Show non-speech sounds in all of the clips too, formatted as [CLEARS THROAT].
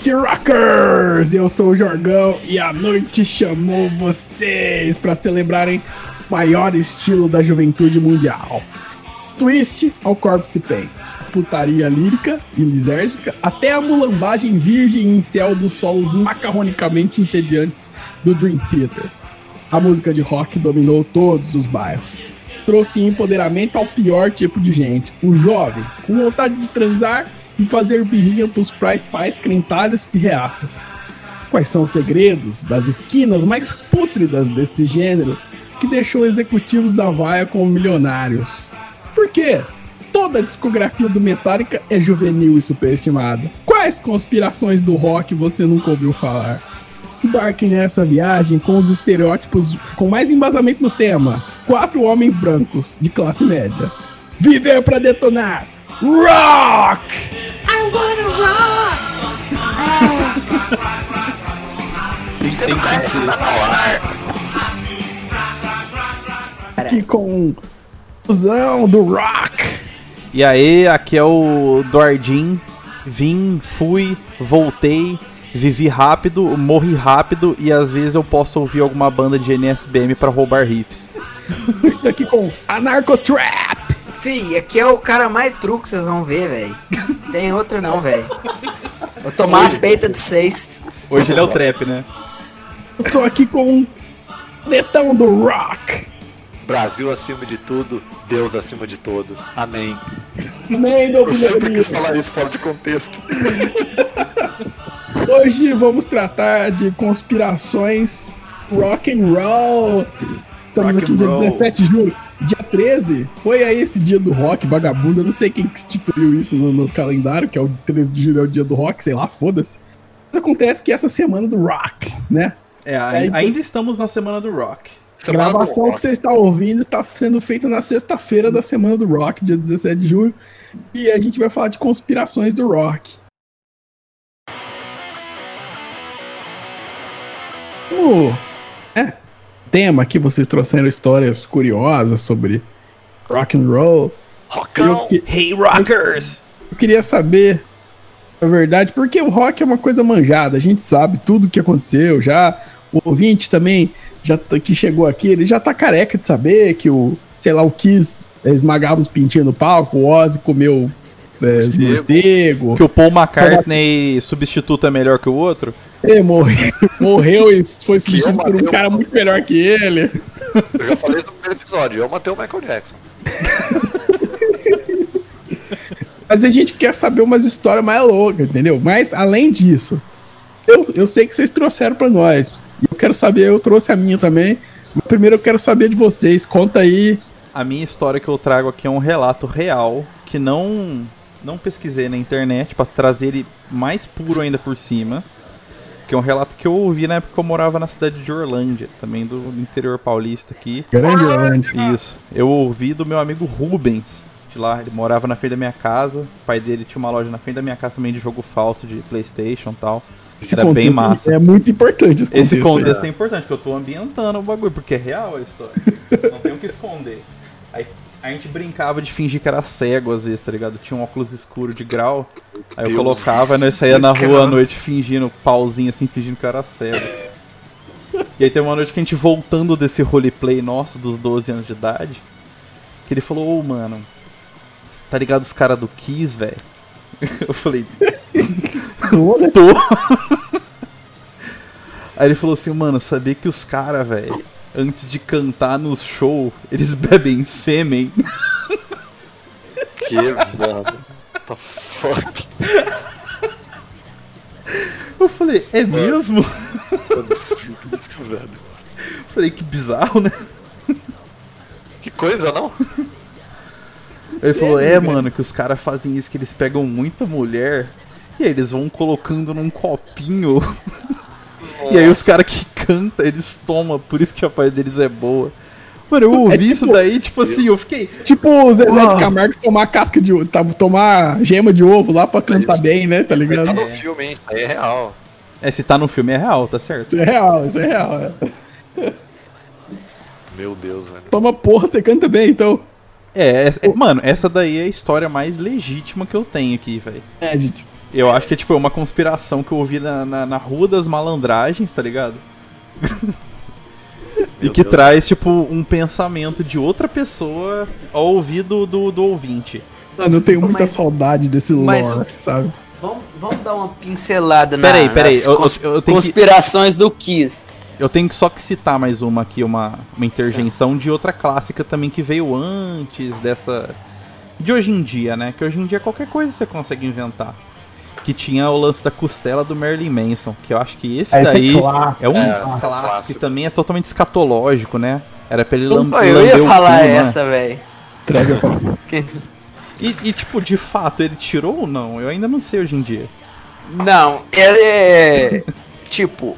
noite, rockers! Eu sou o Jorgão e a noite chamou vocês para celebrarem o maior estilo da juventude mundial. Twist ao corpse paint, putaria lírica e lisérgica, até a mulambagem virgem em céu dos solos macarronicamente entediantes do Dream Theater. A música de rock dominou todos os bairros. Trouxe empoderamento ao pior tipo de gente, o jovem, com vontade de transar e fazer birrinha pros pais, pais crentalhos e reaças. Quais são os segredos das esquinas mais pútridas desse gênero que deixou executivos da vaia como milionários? Por quê? Toda a discografia do Metallica é juvenil e superestimada. Quais conspirações do rock você nunca ouviu falar? Embarque nessa viagem com os estereótipos com mais embasamento no tema. Quatro homens brancos de classe média. Viver para detonar. Rock! I wanna rock! Você não conhece nada no ar. Aqui com fusão do rock. E aí, aqui é o Duardin. Vim, fui, voltei, vivi rápido, morri rápido e às vezes eu posso ouvir alguma banda de NSBM pra roubar riffs. Estou aqui com Anarcotrap. Fih, aqui é o cara mais truque que vocês vão ver, velho. Tem outro não, velho. Vou tomar a peita de seis. Hoje ele é o trap, né? Eu tô aqui com Netão do rock. Brasil acima de tudo, Deus acima de todos. Amém. Amém, meu Eu sempre quis falar isso fora de contexto. [LAUGHS] Hoje vamos tratar de conspirações rock and roll. Estamos Rock aqui dia roll. 17 de julho. Dia 13 foi aí esse dia do rock, vagabundo. Eu não sei quem que instituiu isso no, no calendário, que é o 13 de julho, é o dia do rock, sei lá, foda-se. Mas acontece que essa semana do rock, né? É, a- É, então- ainda estamos na semana do rock. Semana do gravação rock. que você está ouvindo está sendo feita na sexta-feira da semana do rock, dia 17 de julho. E a gente vai falar de conspirações do rock. O é, tema que vocês trouxeram histórias curiosas sobre rock and roll. Rockão! Eu, que- Hey Rockers! eu queria saber a verdade, porque o rock é uma coisa manjada, a gente sabe tudo o que aconteceu, já o ouvinte também já que chegou aqui, ele já tá careca de saber que o, sei lá, o Kiss esmagava os pintinhos no palco, o Ozzy comeu é, Morcego. Que o Paul McCartney substituto é melhor que o outro? ele morreu, [LAUGHS] morreu e foi substituído por um cara muito melhor que ele. Eu já falei isso no primeiro episódio, eu matei o Michael Jackson. [LAUGHS] Mas a gente quer saber umas histórias mais loucas, entendeu? Mas além disso, eu, eu sei que vocês trouxeram pra nós. E eu quero saber, eu trouxe a minha também. Mas primeiro eu quero saber de vocês. Conta aí. A minha história que eu trago aqui é um relato real que não não pesquisei na internet pra trazer ele mais puro ainda por cima. Que é um relato que eu ouvi na época que eu morava na cidade de Orlândia, também do interior paulista aqui. Grande Orlando. Isso. Eu ouvi do meu amigo Rubens. De lá, ele morava na frente da minha casa. O pai dele tinha uma loja na frente da minha casa também de jogo falso, de Playstation e tal. Esse Era bem contexto massa. É muito importante esse contexto. Esse contexto aí. é importante, porque eu tô ambientando o bagulho, porque é real a história. Não tem o que esconder. Aí a gente brincava de fingir que era cego às vezes, tá ligado? Tinha um óculos escuro de grau. Aí eu Deus, colocava, nós saía na cara. rua à noite fingindo, pauzinho assim, fingindo que eu era cego. E aí tem uma noite que a gente voltando desse roleplay nosso, dos 12 anos de idade, que ele falou, ô mano, cê tá ligado os caras do Kiss, velho? [LAUGHS] Eu falei, Toda- tô. [LAUGHS] Aí ele falou assim, mano, sabia que os caras, velho, antes de cantar no show, eles bebem sêmen? Que, mano. The fuck? Eu falei, é mesmo? Que absurdo isso, velho. Falei, que bizarro, né? Que coisa, não? Ele falou, é, mano, que os caras fazem isso, que eles pegam muita mulher e aí eles vão colocando num copinho. E aí os caras que cantam, eles tomam, por isso que a parte deles é boa. Mano, eu ouvi É tipo- isso daí, tipo assim, eu fiquei. Tipo o Zezé Uau. de Camargo tomar casca de ovo, tá, tomar gema de ovo lá pra cantar Isso. bem, né? Tá Tá ligado? no filme, hein? Isso aí é real. É, se tá no filme é real, tá certo? Isso é real, isso é real. é. Meu Deus, velho. Toma porra, você canta bem, então. É, é- é- mano, essa daí é a história mais legítima que eu tenho aqui, velho. É, gente. Eu acho que é tipo uma conspiração que eu ouvi na, na, na Rua das Malandragens, tá ligado? [LAUGHS] e que Deus. traz, tipo, um pensamento de outra pessoa ao ouvido do, do ouvinte. Mano, eu tenho muita Mas- saudade desse mas lore, sabe? Vamos, vamos dar uma pincelada na, Peraí, peraí, nas eu- eu- cons- eu tenho que- conspirações do Kiss. Eu tenho que só que citar mais uma aqui, uma, uma interjeição de outra clássica também que veio antes dessa. De hoje em dia, né? Que hoje em dia qualquer coisa você consegue inventar. Que tinha o lance da costela do Marilyn Manson, que eu acho que esse esse é daí clássico. é um É, clássico, clássico. que também é totalmente escatológico, né? Era pra ele lam Pô, eu lamber ia o falar cu, né? essa, velho. Entrega pra- E, e, tipo, de fato, ele tirou ou não? Eu ainda não sei hoje em dia. Não, é. [LAUGHS] tipo,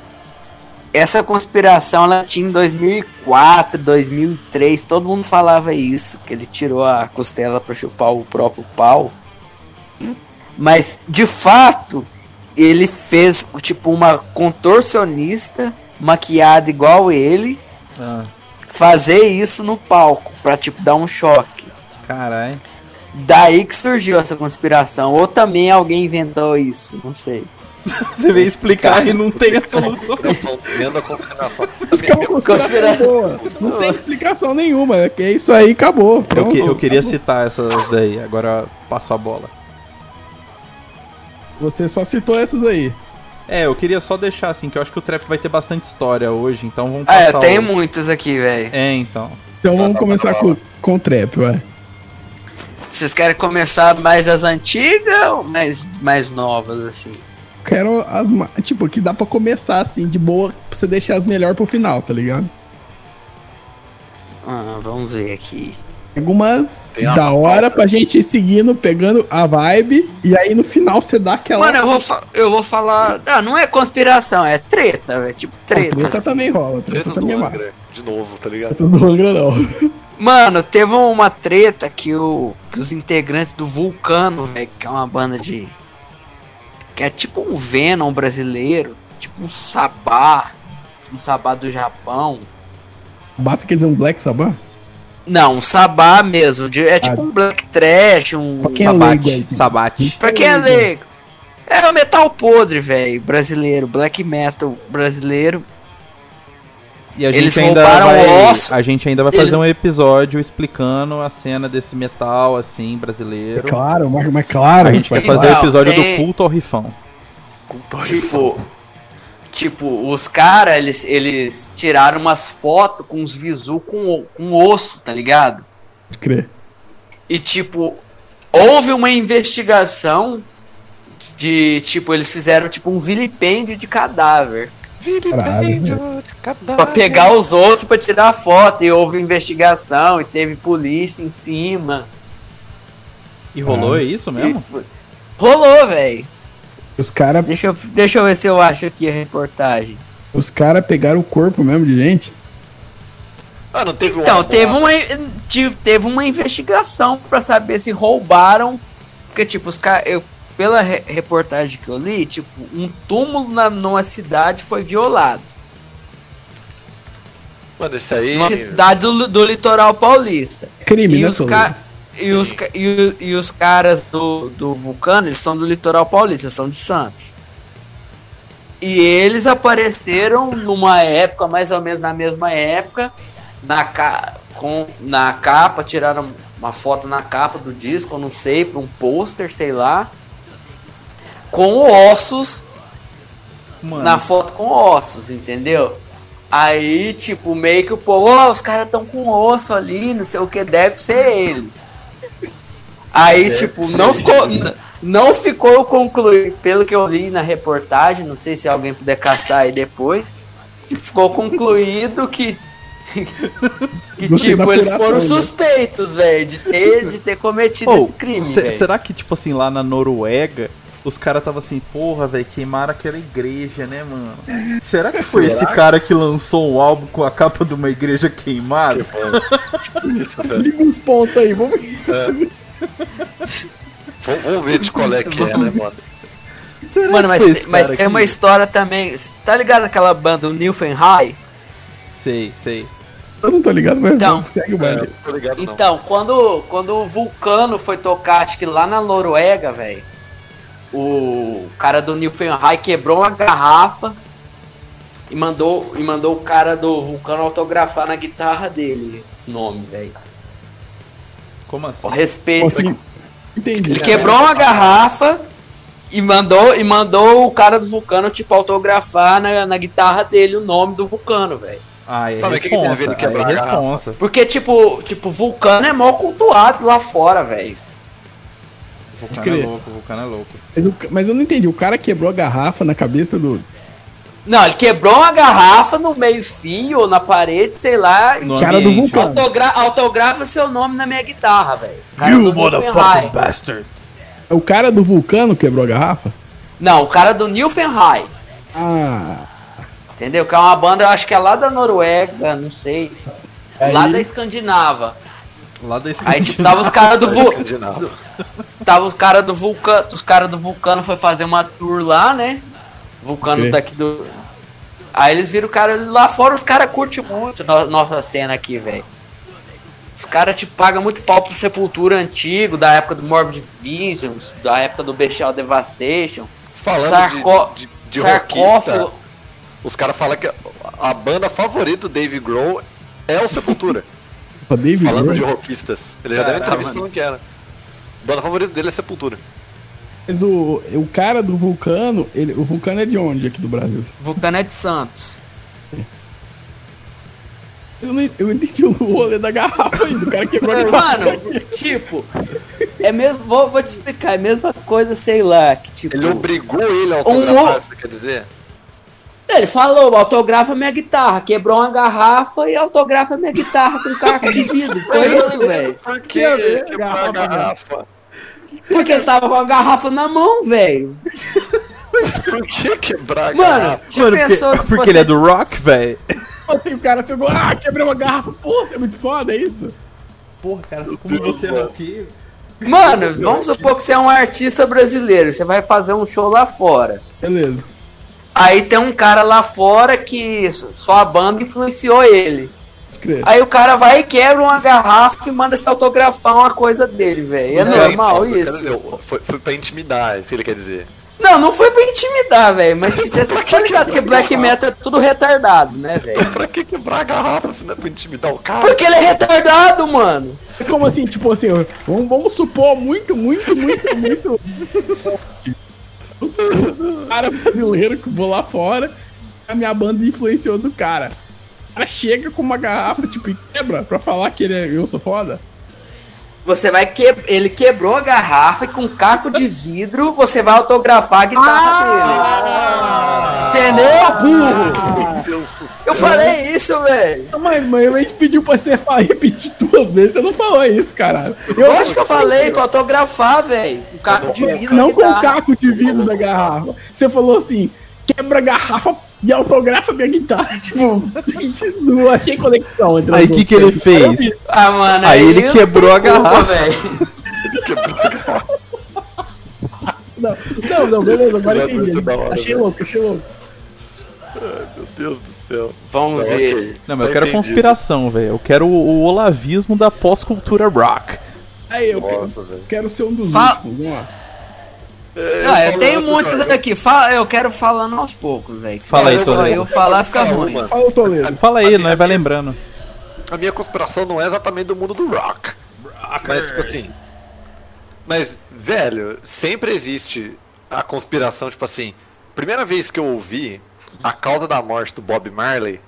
essa conspiração ela tinha em 2004, 2003, todo mundo falava isso, que ele tirou a costela pra chupar o próprio pau. Mas, de fato, ele fez, tipo, uma contorcionista maquiada igual ele Ah, fazer isso no palco, pra, tipo, dar um choque. caralho. Daí que surgiu essa conspiração. Ou também alguém inventou isso, não sei. [LAUGHS] Você veio explicar e não tem a solução. Eu estou vendo a combinação. Isso que é uma conspiração. Não tem explicação nenhuma. É que é isso aí, acabou. Eu, que- eu queria acabou. citar essas daí, agora passo a bola. Você só citou essas aí. É, eu queria só deixar assim, que eu acho que o trap vai ter bastante história hoje, então vamos Ah, tenho o- muitas aqui, velho. É, então. Então vamos tá, começar tá, com, com o trap, vai. Vocês querem começar mais as antigas ou mais, mais novas, assim? Quero as. Tipo, que dá pra começar assim, de boa, pra você deixar as melhores pro final, tá ligado? Ah, vamos ver aqui. Alguma Tem da hora pra gente ir seguindo, pegando a vibe, e aí no final você dá aquela. Mano, eu vou, fa- eu vou falar. Ah, não é conspiração, é treta, velho. Tipo, treta. treta assim. também rola, treta Tretas do também é. Angra, de novo, tá ligado? Treta do Angra não. Mano, teve uma treta que, o, que os integrantes do Vulcano, velho, que é uma banda de. Que é tipo um Venom brasileiro, tipo um Sabá, um Sabá do Japão. Basta quer dizer um Black Sabbath? Não, um Sabá mesmo, de- é tipo Ah. um Black Trash, um. Pra quem é? Sabate. Sabate. Pra quem é leigo. É o metal podre, velho, brasileiro, black metal brasileiro. E a gente Eles ainda vai, osso. a gente ainda vai fazer Eles- um episódio explicando a cena desse metal assim brasileiro. Claro, mas, mas claro. A gente quer vai fazer o episódio tem- do culto ao rifão. Com torre Tipo, tipo, os caras, eles, eles tiraram umas fotos com os visu com, com osso, tá ligado? Crer. E tipo, houve uma investigação de, tipo, eles fizeram tipo um vilipêndio de cadáver. Vilipêndio de cadáver. Pra pegar os ossos pra tirar a foto. E houve investigação e teve polícia em cima. E rolou Ah. isso E mesmo? foi- Rolou, velho. Os caras Deixa eu, deixa eu ver se eu acho aqui a reportagem. os cara pegaram o corpo mesmo de gente. Ah, não teve um Então, teve uma, tive- teve uma investigação pra saber se roubaram. Porque, tipo, os caras. Pela re- reportagem que eu li, tipo, um túmulo na, numa cidade foi violado. Mano, isso aí. Numa cidade do, do litoral paulista. Crime, E né, os, ca- e, os, e, e os caras do, do Vulcano, eles são do litoral paulista, são de Santos. E eles apareceram numa época, mais ou menos na mesma época, na, ca com, na capa, tiraram uma foto na capa do disco, não sei, pra um pôster, sei lá. Com ossos Mano, na foto com ossos, entendeu? Aí, tipo, meio que o povo, ó, os caras tão com osso ali, não sei o que, deve ser eles. Aí, Deve tipo, não ficou, não ficou concluído, pelo que eu li na reportagem, não sei se alguém puder caçar aí depois, tipo, ficou concluído que, [LAUGHS] que tipo, eles foram suspeitos, velho, de ter, de ter cometido Ô, esse crime, se- será que, tipo assim, lá na Noruega, os caras tava assim, porra, velho, queimaram aquela igreja, né, mano? Será que foi Será? esse cara que lançou um álbum com a capa de uma igreja queimada? Velho. Liga uns pontos aí, vamos Vamos vamos ver de qual é que é, né, mano? Será Mano, mas, mas tem uma história também. Tá ligado aquela banda, o Nilfenheim? Sei, sei. Eu não tô ligado, mas Então. vamos, segue o É, baile. Então, quando, quando o Vulcano foi tocar, acho que lá na Noruega, velho. O cara do Nilfenheim quebrou uma garrafa e mandou, e mandou o cara do Vulcano autografar na guitarra dele. o Nome, velho. Como assim? Com respeito. Assim, entendi. Ele quebrou uma garrafa e mandou, e mandou o cara do Vulcano, tipo, autografar na, na guitarra dele o nome do Vulcano, velho. Ah, é Tá, mas o que responsa. ele quebrar é responsa. Porque, tipo, tipo, Vulcano é mó cultuado lá fora, velho. O Vulcano é louco, o Vulcano é louco. Mas, o mas eu não entendi. O cara quebrou a garrafa na cabeça do. Não, ele quebrou uma garrafa no meio-fio ou na parede, sei lá, e No cara do. Vulcano. autogra autografa seu nome na minha guitarra, velho. You motherfucking bastard! O cara do vulcano quebrou a garrafa? Não, o cara do Nilfenheim. Ah. Entendeu? Que é uma banda, eu acho que é lá da Noruega, não sei. Lá Aí- da Escandinava. Lá desse Aí tipo, tava os caras do Vulcano. Escandinavo. Tava os caras do Vulcano. Os caras do Vulcano foi fazer uma tour lá, né? Vulcano Ok. daqui do. Aí eles viram o cara lá fora, os caras curtem muito no- nossa cena aqui, velho. Os caras te pagam muito pau pro Sepultura antigo, da época do Morbid Visions, da época do Bestial Devastation. Falando Sarcó- de, de, de sarcófago. rockista, os caras falam que a banda favorita do Dave Grohl é o Sepultura. Pra David falando Grohl. de rockistas. Ele já deu Caramba. entrevista falando que era. A banda favorita dele é Sepultura. Mas o, o cara do vulcano, ele, o vulcano é de onde aqui do Brasil? Vulcano é de Santos. Eu não, eu não entendi o rolê da garrafa ainda. O cara quebrou a garrafa. Mano, tipo, é mesmo. Vou, vou te explicar, é a mesma coisa, sei lá, que tipo. Ele obrigou ele a Um autografar, o- você quer dizer? Ele falou, autografa minha guitarra, quebrou uma garrafa e autografa minha guitarra com caco de vidro. [LAUGHS] Foi isso, velho. Por Que quebrou a garrafa? Porque ele tava com a garrafa na mão, velho. Por que quebrar a Mano, garrafa? já Mano, pensou porque, se porque você... ele é do rock, velho. Ontem o cara pegou, ah, quebrou uma garrafa. Pô, você é muito foda, é isso? Porra, cara, como você é roqueiro. Mano, vamos supor que você é um artista brasileiro, você vai fazer um show lá fora. Beleza. Aí tem um cara lá fora que s- sua banda influenciou ele. Crer. Aí o cara vai e quebra uma garrafa e manda se autografar uma coisa dele, velho. É normal então, quero isso. dizer, foi, foi pra intimidar, é isso que ele quer dizer. Não, não foi pra intimidar, velho. Mas que você tá [LAUGHS] ligado que black metal é tudo retardado, né, [LAUGHS] velho? Pra que quebrar a garrafa se não é pra intimidar o cara? Porque ele é retardado, mano. Como assim, tipo assim, vamos, vamos supor muito, muito, muito, muito. [LAUGHS] [LAUGHS] Cara brasileiro que vou lá fora, a minha banda influenciou do cara. O cara chega com uma garrafa, tipo, e quebra pra falar que ele é, eu sou foda. Você vai que... Ele quebrou a garrafa e com caco de vidro você vai autografar a guitarra dele. Entendeu, burro? Deus do céu. Eu falei isso, velho. Mas, mas a gente pediu pra você falar, repetir duas vezes, você não falou isso, caralho. Eu acho que eu falei pra autografar, velho. Com caco de vidro. Não com caco de vidro da garrafa. Você falou assim, quebra a garrafa e autografa minha guitarra. [LAUGHS] Tipo, não achei conexão entre Aí o que, que ele fez? Ah, mano. Aí ele eu quebrou a tô puto, garrafa. velho. Não, não, não, beleza, agora entendi. hora, Achei louco, achei louco. Meu Deus do céu. Vamos Tá, ver. ok. Não, mas eu Tá quero entendido. conspiração, velho. Eu quero o, o olavismo da pós-cultura rock. Aí, eu Nossa, quero, quero ser um dos Fa- últimos, vamos lá. É, Ah, eu falo tenho cara. aqui. Fala, eu quero falando aos poucos, velho. Fala aí, só Toledo. eu falar fica Fala ruim. Fala o Toledo. Fala aí, nós vai lembrando. A minha conspiração não é exatamente do mundo do rock. Mas, tipo assim. Mas, velho, sempre existe a conspiração, tipo assim. Primeira vez que eu ouvi a causa da morte do Bob Marley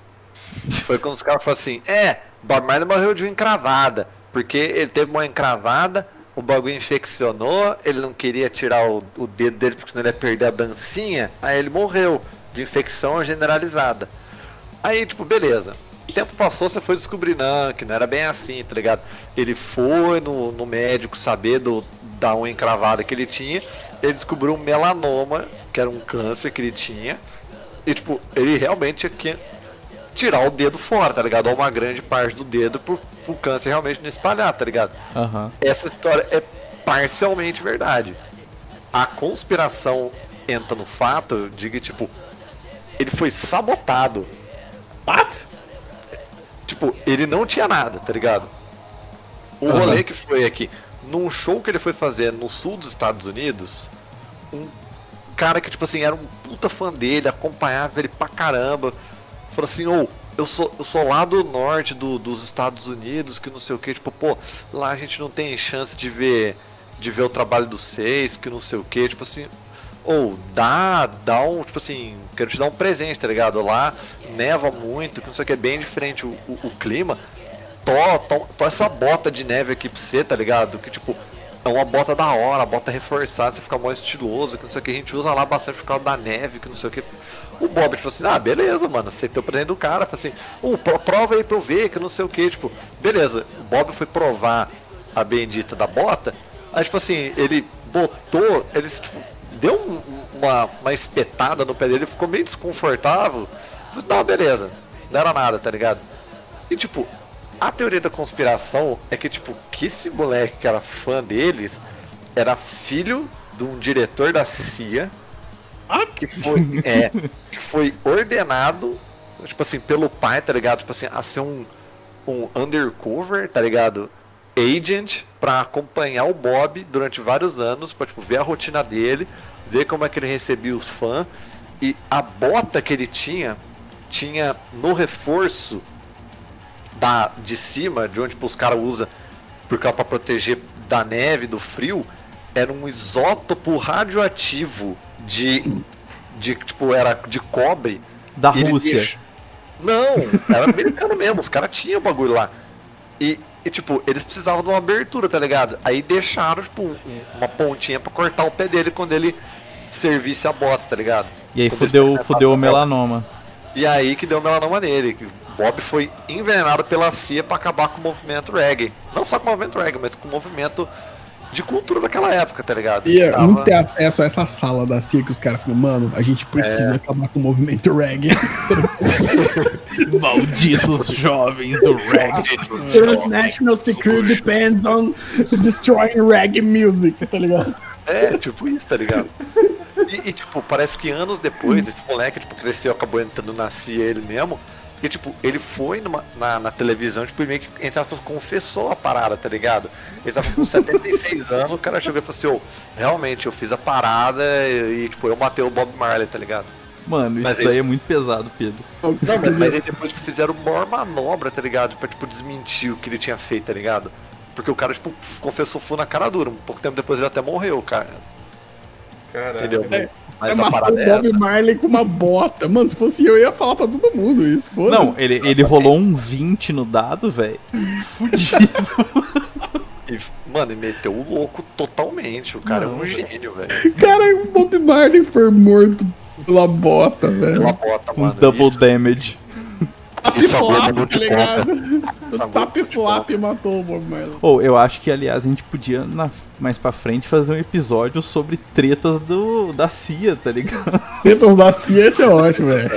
foi quando os caras falaram assim: é, Bob Marley morreu de uma encravada. Porque ele teve uma encravada, o bagulho infeccionou, ele não queria tirar o, o dedo dele porque senão ele ia perder a dancinha. Aí ele morreu de infecção generalizada. Aí, tipo, beleza. O tempo passou, você foi descobrir, não, que não era bem assim, tá ligado? Ele foi no, no médico saber do, da unha encravada que ele tinha, ele descobriu um melanoma, que era um câncer que ele tinha, e, tipo, ele realmente tinha tirar o dedo fora, tá ligado? Ou uma grande parte do dedo pro, pro câncer realmente não espalhar, tá ligado? Aham. essa história é parcialmente verdade. A conspiração entra no fato de que, tipo, ele foi sabotado. What? Tipo, ele não tinha nada, tá ligado? O Aham. rolê que foi aqui, num show que ele foi fazer no sul dos Estados Unidos, um cara que, tipo assim, era um puta fã dele, acompanhava ele pra caramba. Falou assim, ô, eu sou, eu sou lá do norte do, dos Estados Unidos, que não sei o que, tipo, pô, lá a gente não tem chance de ver de ver o trabalho dos seis, que não sei o que, tipo assim, ou dá, dá um, tipo assim, quero te dar um presente, tá ligado? Lá neva muito, que não sei o que, é bem diferente o, o, o clima. Tó, tó, tó essa bota de neve aqui pra você, tá ligado? Que tipo, é uma bota da hora, bota reforçada, você fica mais estiloso, que não sei o que, a gente usa lá bastante por causa da neve, que não sei o que. O Bob, tipo assim, ah, beleza, mano, tem o presente do cara, fala assim, uh, prova aí pra eu ver, que não sei o que, tipo, beleza, o Bob foi provar a bendita da bota, aí tipo assim, ele botou, ele tipo, deu um, uma, uma espetada no pé dele, ficou meio desconfortável. Falei, não, beleza, não era nada, tá ligado? E tipo, a teoria da conspiração é que, tipo, que esse moleque que era fã deles era filho de um diretor da CIA que foi, é, que foi ordenado, tipo assim, pelo pai, tá ligado? Tipo assim, a ser um, um undercover, tá ligado? Agent para acompanhar o Bob durante vários anos, pra tipo, ver a rotina dele, ver como é que ele recebia os fãs. E a bota que ele tinha, tinha no reforço da, de cima, de onde tipo, os caras usam para proteger da neve, do frio, era um isótopo radioativo de, de tipo, era de cobre. Da Rússia. Deixou... Não, era americano [LAUGHS] mesmo, os caras tinham o bagulho lá. E, e, tipo, eles precisavam de uma abertura, tá ligado? Aí deixaram, tipo, uma pontinha para cortar o pé dele quando ele servisse a bota, tá ligado? E aí fudeu, fudeu o melanoma. E aí que deu o melanoma nele. Bob foi envenenado pela CIA para acabar com o movimento reggae. Não só com o movimento reggae, mas com o movimento de cultura daquela época, tá ligado? E Tava... não ter acesso a essa sala da CIA que os caras falam, mano, a gente precisa é... acabar com o movimento reggae. [LAUGHS] Malditos jovens do reggae. National security depends on destroying reggae music, tá ligado? É, tipo isso, tá ligado? E, e, tipo, parece que anos depois, esse moleque, tipo, cresceu, acabou entrando na CIA ele mesmo. E, tipo, ele foi numa, na, na televisão, tipo, meio que, entre aspas, confessou a parada, tá ligado? Ele tava com 76 anos, o cara chegou e falou assim, ô, oh, realmente, eu fiz a parada e, e, tipo, eu matei o Bob Marley, tá ligado? Mano, mas isso daí é muito pesado, Pedro. Não, mas, mas aí depois tipo, fizeram uma manobra, tá ligado? Pra, tipo, desmentir o que ele tinha feito, tá ligado? Porque o cara, tipo, confessou full na cara dura. Um pouco tempo depois ele até morreu, cara. Caralho. Entendeu? É, mas é, a parada o Bob é Marley com uma bota. Mano, se fosse eu, eu ia falar pra todo mundo isso. Não, ele, ele rolou um 20 no dado, velho. [LAUGHS] Fudido. E, mano, ele meteu o louco totalmente. O cara Não, é um gênio, velho. [LAUGHS] Cara, o Bob Marley foi morto pela bota, velho. Pela bota, mano. Um double isso. damage. Tap flap, tá ligado? O tap flap matou o Bob Marley. Ou, oh, eu acho que, aliás, a gente podia, na, mais pra frente, fazer um episódio sobre tretas do, da CIA, tá ligado? Tretas da CIA, esse é ótimo, velho.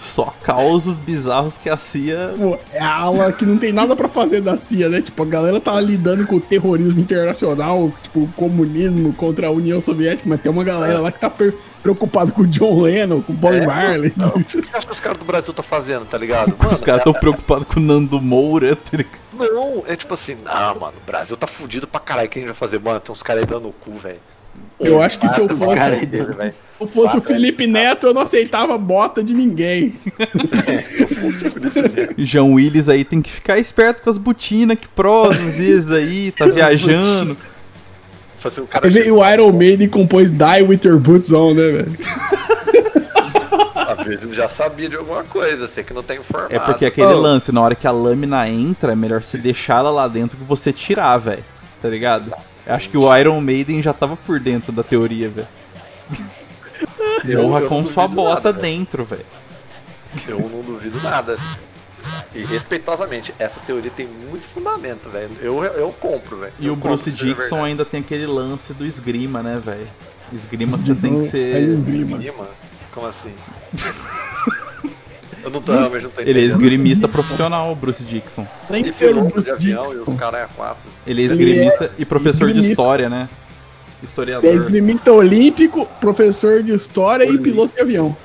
Só causos bizarros que a CIA... Pô, é a ala que não tem nada pra fazer da CIA, né? Tipo, a galera tá lidando com o terrorismo internacional, tipo, o comunismo contra a União Soviética, mas tem uma galera lá que tá... Per preocupado com o John Lennon, com o Bob é, Marley. Não, o que você acha que os caras do Brasil tá fazendo, tá ligado? [LAUGHS] Mano, os caras tão é, preocupados com o Nando Moura, tá ligado? Não, é tipo assim, ah, mano, o Brasil tá fudido pra caralho. O que a gente vai fazer? Mano, tem uns caras aí dando o cu, velho. Eu acho que se eu fosse, dele, se eu fosse o Felipe Neto, eu não aceitava bota de ninguém. [LAUGHS] É, João Willis aí tem que ficar esperto com as botinas que prosa às vezes aí, tá [LAUGHS] viajando. Fazer o cara. O Iron Maiden compôs Die With Your Boots On, né, velho? [LAUGHS] Às vezes já sabia de alguma coisa, sei que não tem informado. É porque aquele oh. lance, na hora que a lâmina entra, é melhor você deixar ela lá dentro que você tirar, velho. Tá ligado? Eu acho que o Iron Maiden já tava por dentro da teoria, velho. [LAUGHS] Morra com sua bota nada, dentro, velho. Eu não duvido nada. E respeitosamente, essa teoria tem muito fundamento, velho. Eu, eu compro, velho. E eu o Bruce Dixon ainda tem aquele lance do esgrima, né, velho? Esgrima você tem que ser. É esgrima. esgrima? Como assim? [LAUGHS] eu não tô, realmente não tô Ele é esgrimista profissional, Bruce Dixon. Tem que ser o Bruce de avião Dixon. e os caras é quatro. Ele é esgrimista Ele é e professor esgrimista. de história, né? Historiador. É esgrimista olímpico, professor de história olímpico. e piloto de avião.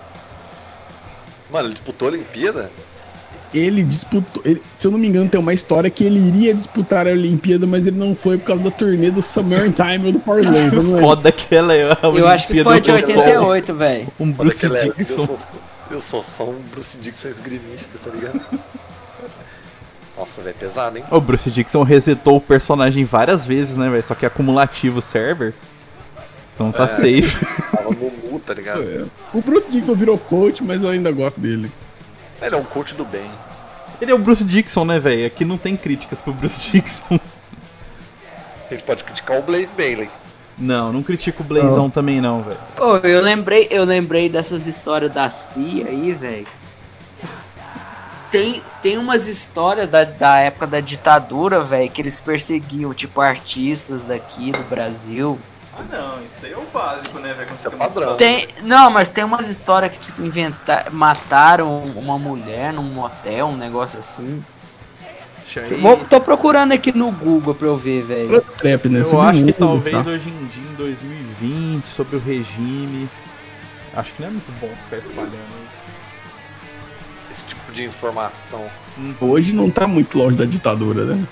Mano, ele disputou a Olimpíada? Ele disputou. ele- se eu não me engano, tem uma história que ele iria disputar a Olimpíada, mas ele não foi por causa da turnê do Summer Time do Power Slave. eu. Foda que ela é Eu acho que foi de Olimpíada do Sol. 88, velho. Um Foda Bruce que ele é, eu, Dixon. sou, eu sou só um Bruce Dixon esgrimista, tá ligado? Nossa, velho, pesado, hein? O Bruce Dixon resetou o personagem várias vezes, né, velho? Só que é acumulativo o server. Então tá safe. Tava no mu, tá ligado? É. O Bruce Dixon virou coach, mas eu ainda gosto dele. Ele é um coach do bem. Ele é o Bruce Dixon, né, velho? Aqui não tem críticas pro Bruce [LAUGHS] Dixon. A gente pode criticar o Blaze Bailey. Não, não critico o Blazão também não, velho. Ô, eu lembrei, eu lembrei dessas histórias da CIA aí, velho. Tem, tem umas histórias da, da época da ditadura, velho, que eles perseguiam, tipo, artistas daqui do Brasil. Ah não, isso daí é o básico, né, velho? Isso é padrão. Tem, não, mas tem umas histórias que, tipo, inventaram, mataram uma mulher num motel, um negócio assim. Vou, tô procurando aqui no Google pra eu ver, velho. Trap, né? Eu acho que mundo, talvez tá? hoje em dia, em 2020, sobre o regime. Acho que não é muito bom ficar espalhando isso. Esse tipo de informação. Hoje não tá muito longe da ditadura, né?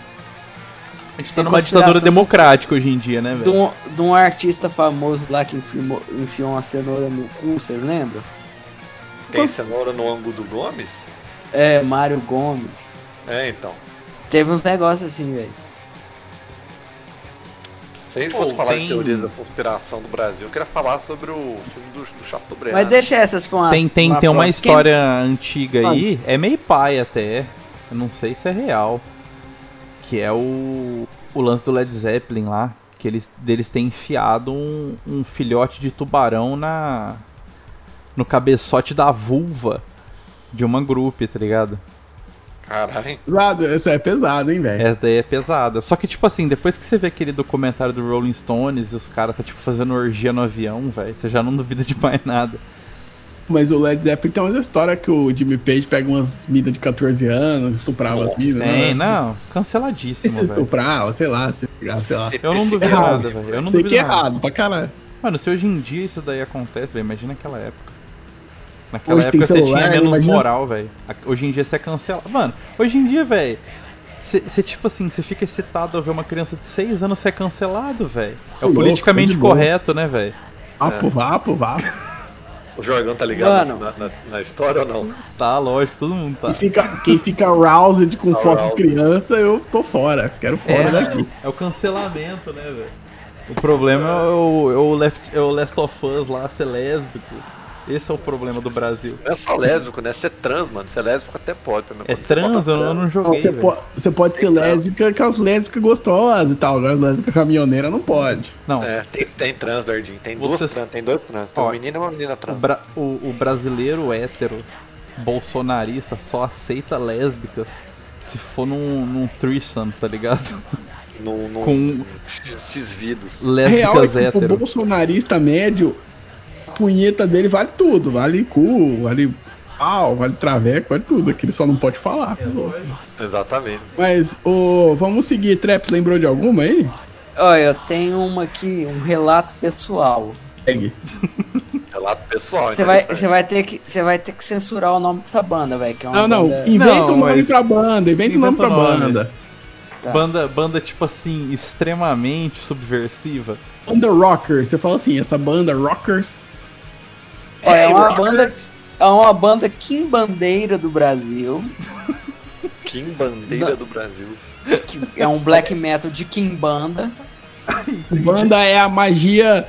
A gente tá Tem numa ditadura democrática hoje em dia, né, De velho? um, de um artista famoso lá que enfiou, enfiou uma cenoura no cu, vocês lembram? Tem cenoura no ângulo do Gomes? É, Mário Gomes. É, então. Teve uns negócios assim, velho. Se a gente Pô, fosse falar tem- de teorias da conspiração do Brasil, eu queria falar sobre o filme do, do Chateaubriand. Mas deixa essas pra uma. Tem, tem, tem uma história antiga aí, é meio pai até. Eu não sei se é real. Que é o, o lance do Led Zeppelin lá. Que eles deles têm enfiado um, um filhote de tubarão na. no cabeçote da vulva de uma grupo, tá ligado? Caralho. Pesado, Isso é pesado, hein, velho? Essa daí é pesada. Só que, tipo assim, depois que você vê aquele documentário do Rolling Stones e os caras tá, tipo, fazendo orgia no avião, velho, você já não duvida de mais nada. Mas o Led Zeppelin tem umas histórias que o Jimmy Page pega umas minas de 14 anos, estuprava as minas. Né? não, canceladíssimo, se velho. estuprava, sei lá, se pegar, sei lá. Eu não duvido nada, velho. Eu não Sei duvido que é nada. errado pra caralho. Mano, se hoje em dia isso daí acontece, velho, imagina aquela época. Naquela Hoje época você celular, tinha menos Imagina- moral, velho. Hoje em dia você é cancelado. Mano, hoje em dia, velho, você tipo assim, você fica excitado ao ver uma criança de 6 anos ser cancelado, velho. É o louco, politicamente correto, né, velho? Vapo, vapo, vapo. O Jorgão tá ligado na, na- na história ou não? Tá, lógico, todo mundo tá. Quem fica, quem fica aroused com foto de criança, eu tô fora. Quero fora daqui. É o cancelamento, né, velho? O problema é o, é, o left, é o Last of Us lá ser lésbico. Esse é o problema do Brasil. Não é só lésbico, né? Ser trans, mano. Ser lésbico até pode. pra mim. É você trans? Eu, não joguei, Você, velho. po- você pode ser lésbica com as lésbicas gostosas e tal. Agora as lésbicas caminhoneira não pode. Não, É, tem, tem trans, Dardinho. Tem duas trans, tem dois trans. Tem Ó, um menino e uma menina O, trans. bra- o- o brasileiro hétero bolsonarista só aceita lésbicas se for num, num threesome, tá ligado? No, no, com- esses vidos. A real é Lésbicas que o hétero. bolsonarista médio, punheta dele vale tudo. Vale cu, vale pau, vale traveco, vale tudo. Que ele só não pode falar. Exatamente. Mas, ô, vamos seguir. Trap, lembrou de alguma aí? Olha, eu tenho uma aqui, um relato pessoal. Segue. [LAUGHS] Relato pessoal. Você vai, você vai ter que, você vai ter que censurar o nome dessa banda, velho. é Não, não. banda- Inventa Não, um nome mas- pra banda. Inventa um nome pra nome. banda. Tá. Banda, banda, tipo assim, extremamente subversiva. Banda Rockers. Você fala assim, essa banda Rockers. Ó, é uma banda, é uma banda quimbandeira do Brasil, Kim Bandeira Não. do Brasil. é um black metal de Kimbanda. Banda é a magia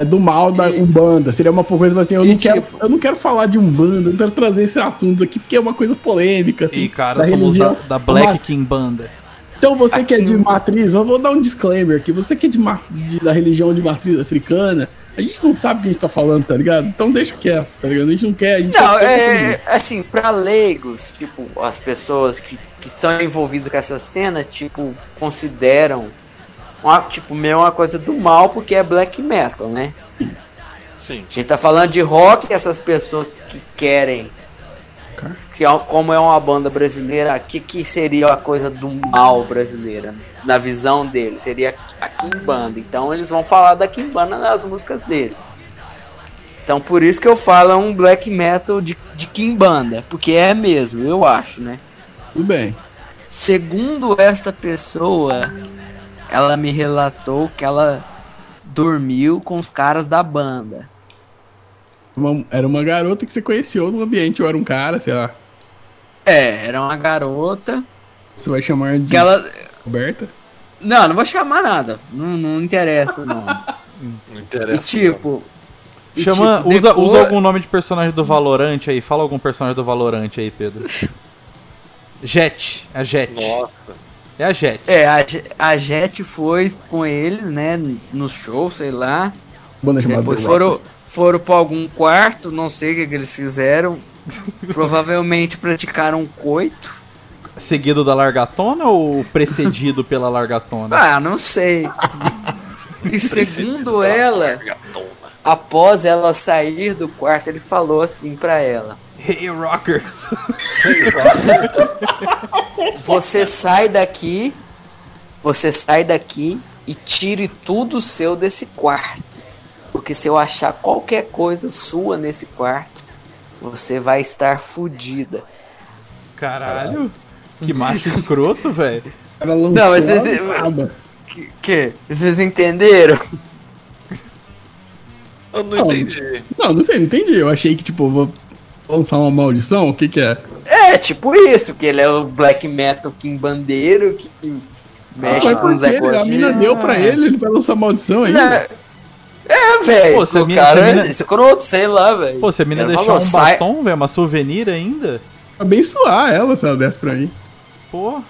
do mal da E- Umbanda. Seria uma coisa assim, eu não, quero, tipo- eu não quero falar de Umbanda, eu não quero trazer esses assuntos aqui, porque é uma coisa polêmica, assim. e, cara, da somos da, da Black Uma- King Banda. Então você que é de matriz, eu vou dar um disclaimer aqui, você que é de, ma- de- da religião de matriz africana, a gente não sabe o que a gente tá falando, tá ligado? Então deixa quieto, tá ligado? A gente não quer, a gente Não, quer é assim, pra leigos, tipo, as pessoas que, que são envolvidas com essa cena, tipo, consideram uma, tipo, meio uma coisa do mal porque é black metal, né? Sim. A gente tá falando de rock, essas pessoas que querem. Que é- como é uma banda brasileira, o que, que seria a coisa do mal brasileira? Na visão deles, seria a Kimbanda. Então eles vão falar da Kimbanda nas músicas dele. Então por isso que eu falo é um black metal de, de Kimbanda. Porque é mesmo, eu acho, né? Tudo bem. Segundo esta pessoa, ela me relatou que ela dormiu com os caras da banda. Uma- era uma garota que você conheceu no ambiente, ou era um cara, sei lá. É, era uma garota Você vai chamar de que ela. Roberta? Não, não vou chamar nada. Não, não interessa, não. [LAUGHS] Não E interessa. tipo. e, Chama, tipo, usa, depois- usa algum nome de personagem do Valorant aí. Fala algum personagem do Valorant aí, Pedro. Jet. A Jet. Nossa. É a Jet. É, a, a Jet foi com eles, né? No show, sei lá. Banda chamada Depois foram, foram pra algum quarto, não sei o que, que eles fizeram. [LAUGHS] Provavelmente praticaram um coito. Seguido da largatona ou precedido pela largatona? Ah, não sei. E segundo ela, após ela sair do quarto, ele falou assim pra ela: Hey, Rockers! [LAUGHS] Você sai daqui, você sai daqui e tire tudo seu desse quarto. Porque se eu achar qualquer coisa sua nesse quarto, você vai estar fudida. Caralho! Que macho escroto, velho. Não, mas braba. Que? que? Vocês entenderam? Eu não Não. entendi. Não, não sei, não entendi. Eu achei que, tipo, vou lançar uma maldição. O que que é? É, tipo isso, que ele é o black metal bandeiro que mexe Mas com os quê? A mina deu pra ele, ele vai lançar maldição ainda. É, é velho. Pô, se a O mina- cara se a mina- é escroto, sei lá, velho. Pô, se a mina falou, um sai- batom, velho, uma souvenir ainda. Abençoar ela se ela desse pra mim. Pô.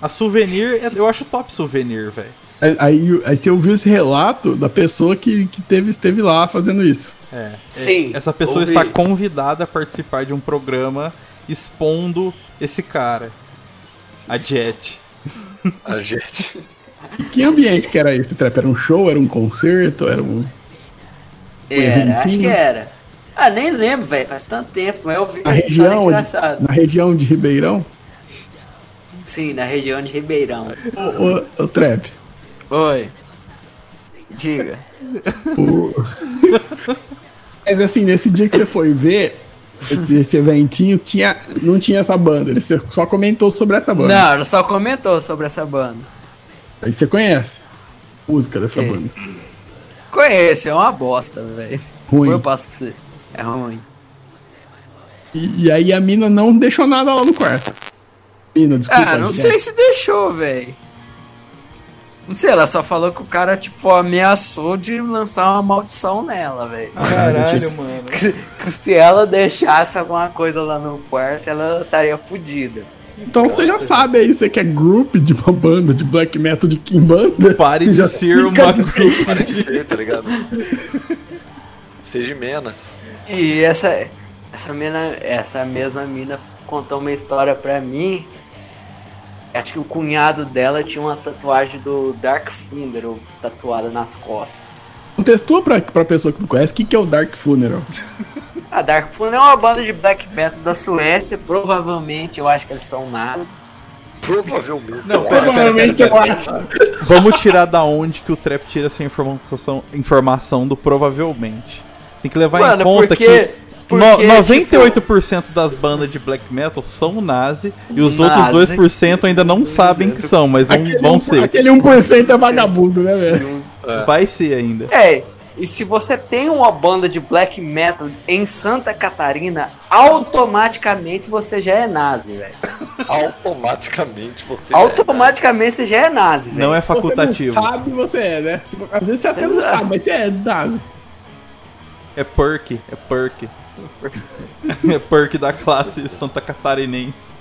A souvenir, é- eu acho top souvenir, velho. Aí, aí, aí você ouviu esse relato da pessoa que, que teve, esteve lá fazendo isso. É. Sim, é- Essa pessoa ouvi. está convidada a participar de um programa expondo esse cara. A Jet. A. E que ambiente que era esse trap? Era um show? Era um concerto? Era um. Era, acho que era. Ah, nem lembro, velho. Faz tanto tempo, mas eu vi Na essa história região, engraçada. de, na região de Ribeirão? Sim, na região de Ribeirão. O, o, o trap. Oi. Diga. O... Mas assim, nesse dia que você foi ver esse, eventinho, tinha, não tinha essa banda. Ele só comentou sobre essa banda. Não, ela só comentou sobre essa banda. Aí você conhece a música dessa banda. Conheço, é uma bosta, velho. Ruim. Eu passo pra você. É ruim. E, e aí a mina não deixou nada lá no quarto. Mina, desculpa. Ah, não sei se deixou, velho. Não sei, ela só falou que o cara, tipo, ameaçou de lançar uma maldição nela, velho. Caralho, mano. [LAUGHS] Que, que se ela deixasse alguma coisa lá no quarto, ela estaria fodida. Então você já sabe aí, você que é group de uma banda de black metal de Kimbanda. Pare de já ser uma de- group. Para de ser, tá ligado? Seja menos. E essa, essa, mina, essa mesma mina contou uma história pra mim. Acho que o cunhado dela tinha uma tatuagem do Dark Funeral tatuada nas costas. Contestou pra, pra pessoa que não conhece o que, que é o Dark Funeral. A [LAUGHS] Dark Funeral é uma banda de black metal da Suécia. Provavelmente eu acho que eles são nazis. Provavelmente. Não. Provavelmente eu acho. Vamos tirar da onde que o Trap tira essa informação, informação do provavelmente. Tem que levar Mano, em conta porque- que porque, no- 98% das bandas de black metal são nazi e os Nazi. outros 2% ainda não sabem que são, mas vão, Aquele, vão um- ser. aquele 1% é vagabundo, né, velho? Vai ser ainda. É, e se você tem uma banda de black metal em Santa Catarina, automaticamente você já é nazi, velho. Automaticamente você. Automaticamente você já é nazi, velho. Não é Você facultativo. não sabe, você é, né? Às vezes você até Sei não sabe, mas você é nazi. É perk, é perk. É perk da classe santa catarinense.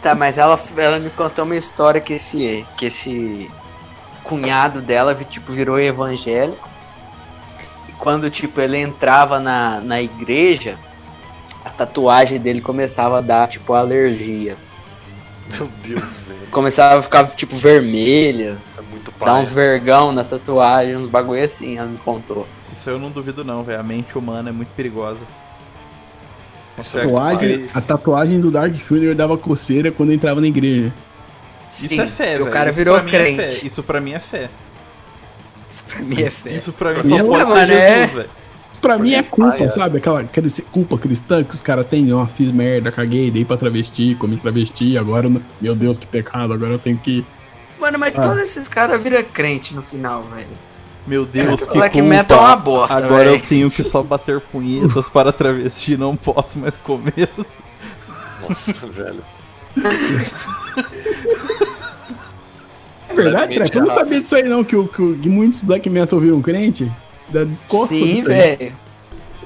Tá, mas ela, ela me contou uma história que esse, que esse cunhado dela, tipo, virou evangélico. E quando, tipo, ele entrava na, na igreja, a tatuagem dele começava a dar, tipo, alergia. Meu Deus, velho. Começava a ficar, tipo, vermelha, Isso é muito dar pai. uns vergão na tatuagem, uns bagulho assim, ela me contou. Isso eu não duvido não, velho. A mente humana é muito perigosa. Isso é Tatuagem, a tatuagem do Dark Funeral dava coceira quando entrava na igreja. Isso Sim, é fé, velho. O cara Isso virou pra mim é crente. fé. Isso pra mim é fé. Isso pra mim é fé. Isso pra mim Pra só é pode ser mano, é- Jesus, velho. Pra mim é culpa, Maia. sabe? Aquela, aquela culpa cristã que os caras têm. Ó, fiz merda, caguei, dei pra travesti, comi travesti, agora, meu Deus, que pecado, agora eu tenho que. Mano, mas Ah. todos esses caras viram crente no final, velho. Meu Deus, que Black culpa. metal é uma bosta, Agora véi. eu tenho que só bater punhetas para travesti, não posso mais comer. Nossa, [LAUGHS] velho. É verdade, Trap? Eu não sabia disso aí, não, que, o- que, que muitos black metal viram crente. Da Sim, velho.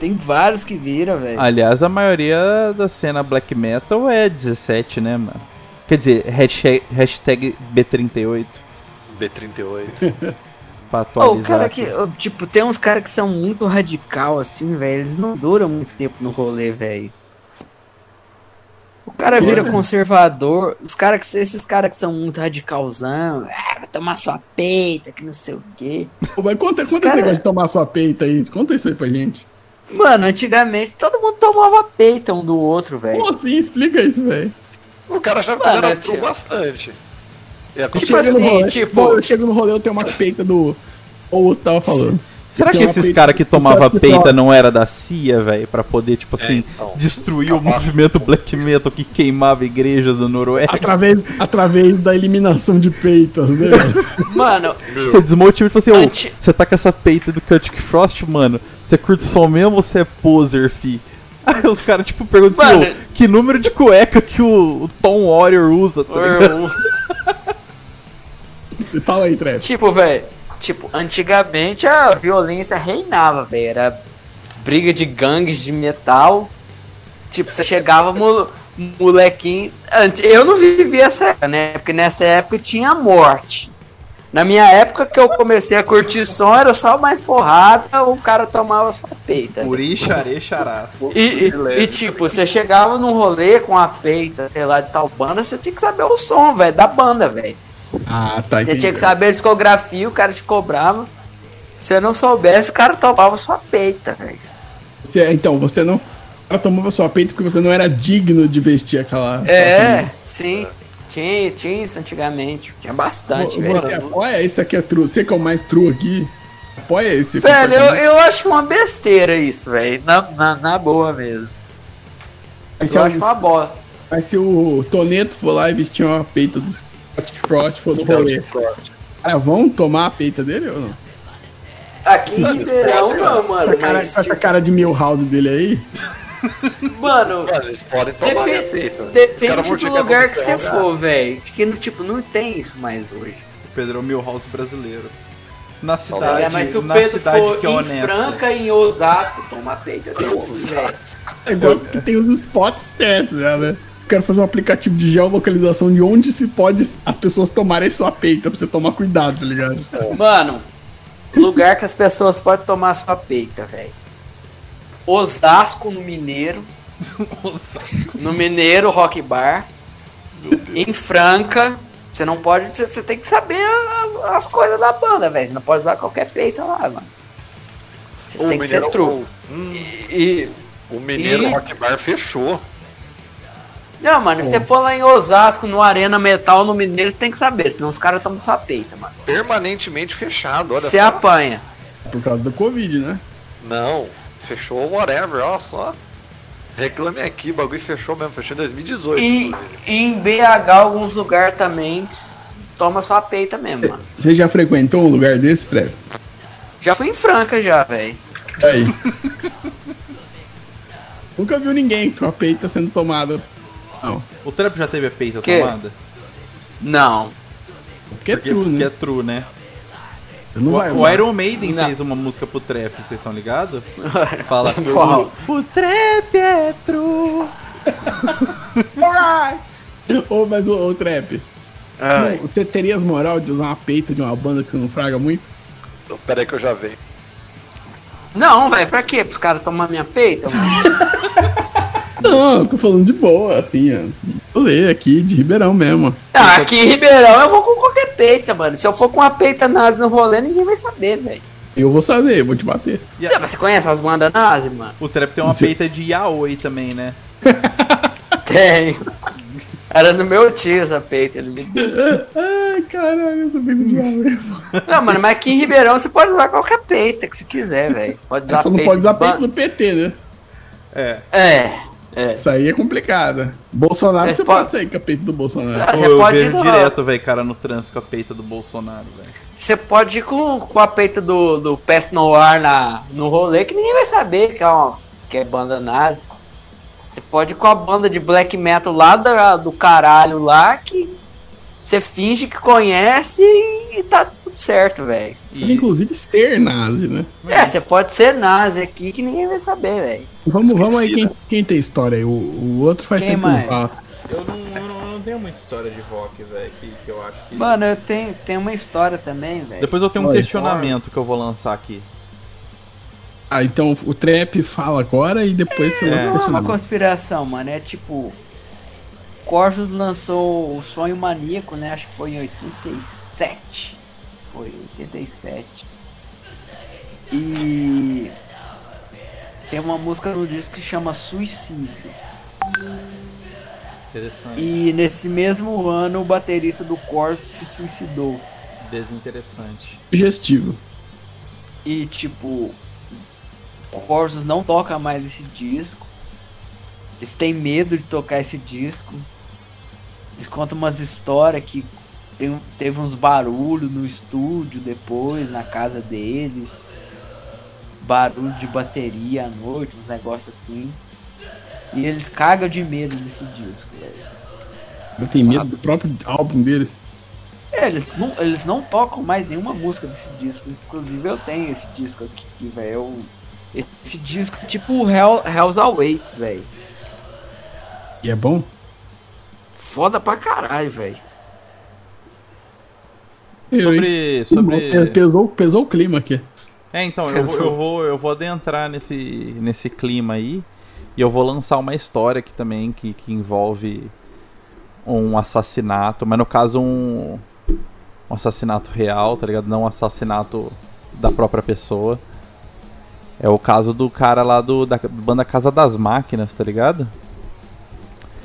Tem vários que viram, velho. Aliás, a maioria da cena black metal é 17, né, mano? Quer dizer, hashtag, hashtag B38 B38. [LAUGHS] pra atualizar. o cara que, tipo, tem uns caras que são muito radical, assim, velho. Eles não duram muito tempo no rolê, velho. O cara vira conservador. Os cara que, esses caras que são muito radicalzão, ah, vai tomar sua peita, que não sei o quê. Pô, Mas conta, Os conta cara- esse negócio de tomar sua peita aí. Conta isso aí pra gente. Mano, antigamente todo mundo tomava peita um do outro, velho. Como assim? Explica isso, velho. O cara achava que Mano, era é bastante. Eu Tipo chego no assim, rolê- tipo- eu chego no rolê, eu tenho uma peita do. Ou o tava falando. Será que esses caras que tomava peita não era da CIA, velho? Pra poder, tipo assim, então. destruir o movimento black metal que queimava igrejas da Noruega? Através, através da eliminação de peitas, né? velho? Mano, Você desmotiva e fala assim, ô, você tá com essa peita do Celtic Frost, mano? Você curte som mesmo ou você é poser, fi? [LAUGHS] Aí os caras, tipo, perguntam assim, ô, que número de cueca que o, o Tom Warrior usa, tá ligado? [LAUGHS] [LAUGHS] Fala aí, Trap. tipo, velho. Tipo, antigamente a violência reinava, velho. Era briga de gangues de metal. Tipo, você chegava, mo- molequinho. Eu não vivi essa época, né? Porque nessa época tinha morte. Na minha época que eu comecei a curtir som, era só mais porrada, o cara tomava sua peita. Puri, xare, charás. E, e- e, tipo, você chegava num rolê com a peita, sei lá, de tal banda, você tinha que saber o som, velho, da banda, velho. Ah, tá. Você tinha que saber a discografia, o cara te cobrava. Se eu não soubesse, o cara tomava sua peita, velho. Então, você não. O cara tomava sua peita porque você não era digno de vestir aquela. É, sim. Tinha, tinha isso antigamente. Tinha bastante, velho. Você apoia? Esse aqui é true. Você que é o mais true aqui. Apoia esse. Velho, eu, eu acho uma besteira isso, velho. Na, na, na boa mesmo. Mas Eu acho uma boa. mas se o Toneto for lá e vestir uma peita do Scott Frost for no rolê, cara, vão tomar a peita dele ou não? Aqui em Ribeirão, não, mano. Essa cara, mas, com essa cara de Milhouse dele aí. [LAUGHS] Mano, Mano, eles podem tomar minha Depen- peita. Depende do lugar que você ferro, for, velho. No- tipo, não tem isso mais hoje. O Pedro é o Milhouse brasileiro. Na É, cidade, mas se o na Pedro cidade for que é em honesta. Franca, em Osasco, toma tenho velho. Negócio que tem os spots certos já, né? Quero fazer um aplicativo de geolocalização de onde se pode as pessoas tomarem sua peita pra você tomar cuidado, tá ligado? Mano, lugar que as pessoas podem tomar sua peita, velho. Osasco no Mineiro. [LAUGHS] Nossa. No Mineiro Rock Bar. Em Franca. Você não pode. Você, tem que saber as, as coisas da banda, velho. Você não pode usar qualquer peita lá, mano. Você O tem que ser Mineiro- true. Hum, E, e- o Mineiro E- Rock Bar fechou. Não, mano, se você for lá em Osasco, no Arena Metal, no Mineiro, você tem que saber, senão os caras tomam sua peita, mano. Permanentemente fechado, olha Você só. apanha. Por causa da Covid, né? Não, fechou whatever, olha só. Reclame aqui, o bagulho fechou mesmo, fechou em 2018. E, em BH, alguns lugares também, toma sua peita mesmo, mano. Você já frequentou um lugar desse, Trev? Já fui em Franca já, velho. Aí. [LAUGHS] Nunca viu ninguém com a peita sendo tomada. Não. O Trap já teve a peita Quê? tomada? Não. Porque é Porque, true, porque né? é true, né? Não O, vai o Iron Maiden Não. fez uma música pro Trap, vocês estão ligados? [LAUGHS] Fala. Qual? O Trap é true. Alright! Ô, mas ô Trap, não, você teria as moral de usar uma peita de uma banda que você não fraga muito? Então, Pera aí que eu já venho. Não, velho, pra quê? Pros caras tomar minha peita? [LAUGHS] Não, eu tô falando de boa, assim, ó. Rolê aqui de Ribeirão mesmo. Ah, aqui em Ribeirão eu vou com qualquer peita, mano. Se eu for com uma peita nazi no rolê, ninguém vai saber, velho. Eu vou saber, eu vou te bater. A- Você- Você conhece as bandas nazi, mano? o Trap tem uma Você- peita de yaoi também, né? [LAUGHS] Tenho. Era do meu tio essa peita, ele me. Ai, caralho, essa peita do diabo. Não, mano, mas aqui em Ribeirão você pode usar qualquer peita que você quiser, velho. Pode usar Só não peita pode usar de peito ban- do PT, né? É. É, é. Isso aí é complicado. Bolsonaro, Mas você pode- pode sair com a peito do Bolsonaro. Ah, Pô, Você eu pode ir direto, velho, cara no trânsito com a peita do Bolsonaro, velho. Você pode ir com, com a peita do, do Pest Noir na, no rolê que ninguém vai saber que é, uma, que é banda nazi. Você pode ir com a banda de black metal lá da, do caralho lá que você finge que conhece e, tá tudo certo, velho. Você pode, inclusive, ser nazi, né? É, você pode ser nazi aqui que ninguém vai saber, velho. Vamos, vamos aí, quem, quem tem história aí? O, o outro faz Quem tempo que não mais? fala. Eu não, eu não, eu não tenho muita história de rock, velho, que, que eu acho que. Mano, eu tenho, tenho uma história também, velho. Depois eu tenho um Oi. questionamento que eu vou lançar aqui. Ah, então o Trap fala agora e depois você É. lança o Não é uma conspiração, mano. É tipo. Corvus lançou o Sonho Maníaco, né? Acho que foi em 87. Foi 87. E. Tem uma música no disco que chama Suicídio. Interessante. E nesse mesmo ano o baterista do Corvus se suicidou. Desinteressante. Sugestivo. E tipo, o Corvus não toca mais esse disco. Eles têm medo de tocar esse disco. Eles contam umas histórias que tem, teve uns barulhos no estúdio depois, na casa deles. Barulho de bateria à noite, uns negócios assim. E eles cagam de medo nesse disco, velho. Eu tenho medo do próprio álbum deles. É, eles não, eles não tocam mais nenhuma música desse disco. Inclusive eu tenho esse disco aqui, velho. Eu- Esse disco é tipo Hell, Hell's Awaits, velho. E é bom? Foda pra caralho, velho. Sobre. sobre... Pesou, pesou o clima aqui. É, então, eu vou, eu, vou, eu vou adentrar nesse, nesse clima aí. E eu vou lançar uma história aqui também que, que envolve um assassinato, mas no caso um, um assassinato real, tá ligado? Não um assassinato da própria pessoa. É o caso do cara lá do, da banda Casa das Máquinas, tá ligado?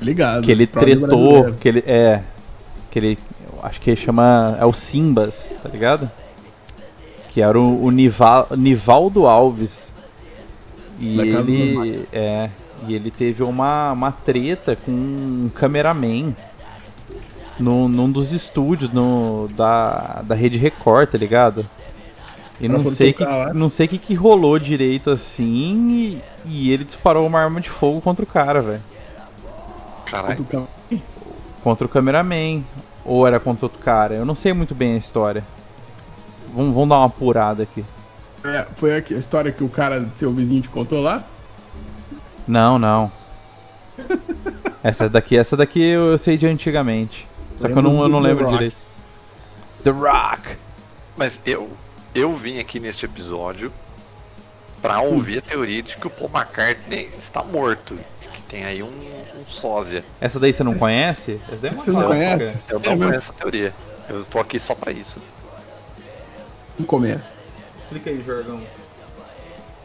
Ligado. Que ele tretou, que ele. É. Que ele. Acho que ele chama. É o Simbas, tá ligado? Que era o, o Nival, Nivaldo Alves. E Da ele. É. E ele teve uma, uma treta com um cameraman no, num dos estúdios no, da, da Rede Record, tá ligado? E Pra não sei, que, lá. não sei o que, que rolou direito assim. E, e ele disparou uma arma de fogo contra o cara, velho. Caralho. Contra o cameraman. Ou era contra outro cara? Eu não sei muito bem a história. Vamos, vamos dar uma apurada aqui. É, foi aqui, a história que o cara, seu vizinho, te contou lá? Não, não. [LAUGHS] Essa daqui, essa daqui eu, eu sei de antigamente. Só que eu não, eu não lembro The Rock. direito. The Rock! Mas eu, eu vim aqui neste episódio pra ouvir a teoria de que o Paul McCartney está morto. Tem aí um, um sósia. Essa daí você não conhece? Essa daí é uma Você não conhece? Eu É não mesmo? conheço essa teoria. Eu estou aqui só pra isso. Vamos comer. Explica aí, Jorgão.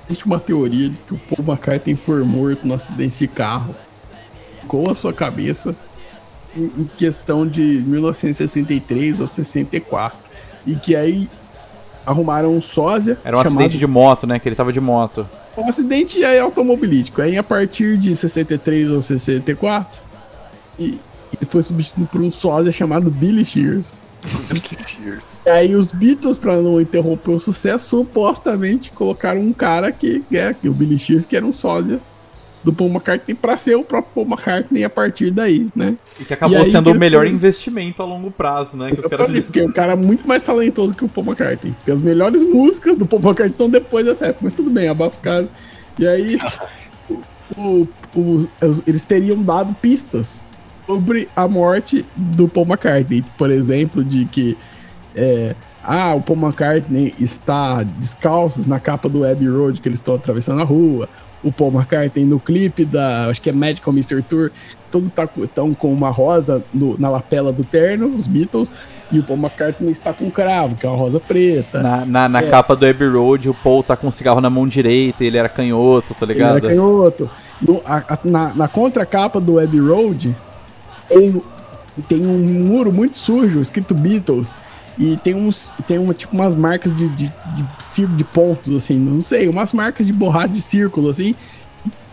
Existe uma teoria de que o Paul McCartney foi morto no acidente de carro com a sua cabeça em questão de 1963 ou 64. E que aí arrumaram um sósia. Era um chamado- acidente de moto, né? Que ele tava de moto. Um acidente aí automobilístico. Aí a partir de 63 ou 64, e, ele foi substituído por um sósia chamado Billy Shears. [LAUGHS] Cheers. E aí os Beatles, pra não interromper o sucesso, supostamente colocaram um cara que é que o Billy Shears, que era um sósia do Paul McCartney, pra ser o próprio Paul McCartney a partir daí, né? E que acabou E aí sendo o melhor investimento a longo prazo, né? Que os caras porque o cara é muito mais talentoso que o Paul McCartney. Porque as melhores músicas do Paul McCartney são depois dessa época, mas tudo bem, abafa o cara. E aí, o- o- eles teriam dado pistas sobre a morte do Paul McCartney. Por exemplo, de que é, ah, o Paul McCartney está descalços na capa do Abbey Road que eles estão atravessando a rua. O Paul McCartney no clipe da, acho que é Magical Mystery Tour, todos estão com uma rosa no- na lapela do terno, os Beatles, e o Paul McCartney está com um cravo, que é uma rosa preta. Na, na, na É. capa do Abbey Road, o Paul tá com um cigarro na mão direita ele era canhoto, tá Ele ligado? era canhoto. No- a- a- na, na contracapa do Abbey Road, tem tem um muro muito sujo, escrito Beatles. E tem uns. Tem uma, tipo umas marcas de, de, de, de pontos, assim, não sei, umas marcas de borracha de círculo, assim.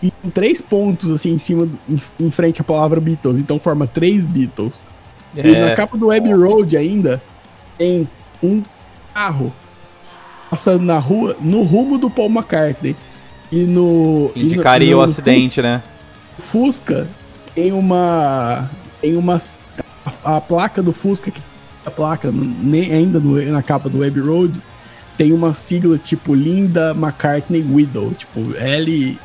E três pontos, assim, em cima, em, em frente à palavra Beatles. Então forma três Beatles. E É. na capa do Abbey Road ainda tem um carro passando na rua, no rumo do Paul McCartney. E no. e no- Indicaria no- o no acidente, né? Fusca tem uma. Tem uma. A, a placa do Fusca, que a placa, nem ainda no- na capa do Web Road, tem uma sigla tipo Linda McCartney Widow, tipo LMW,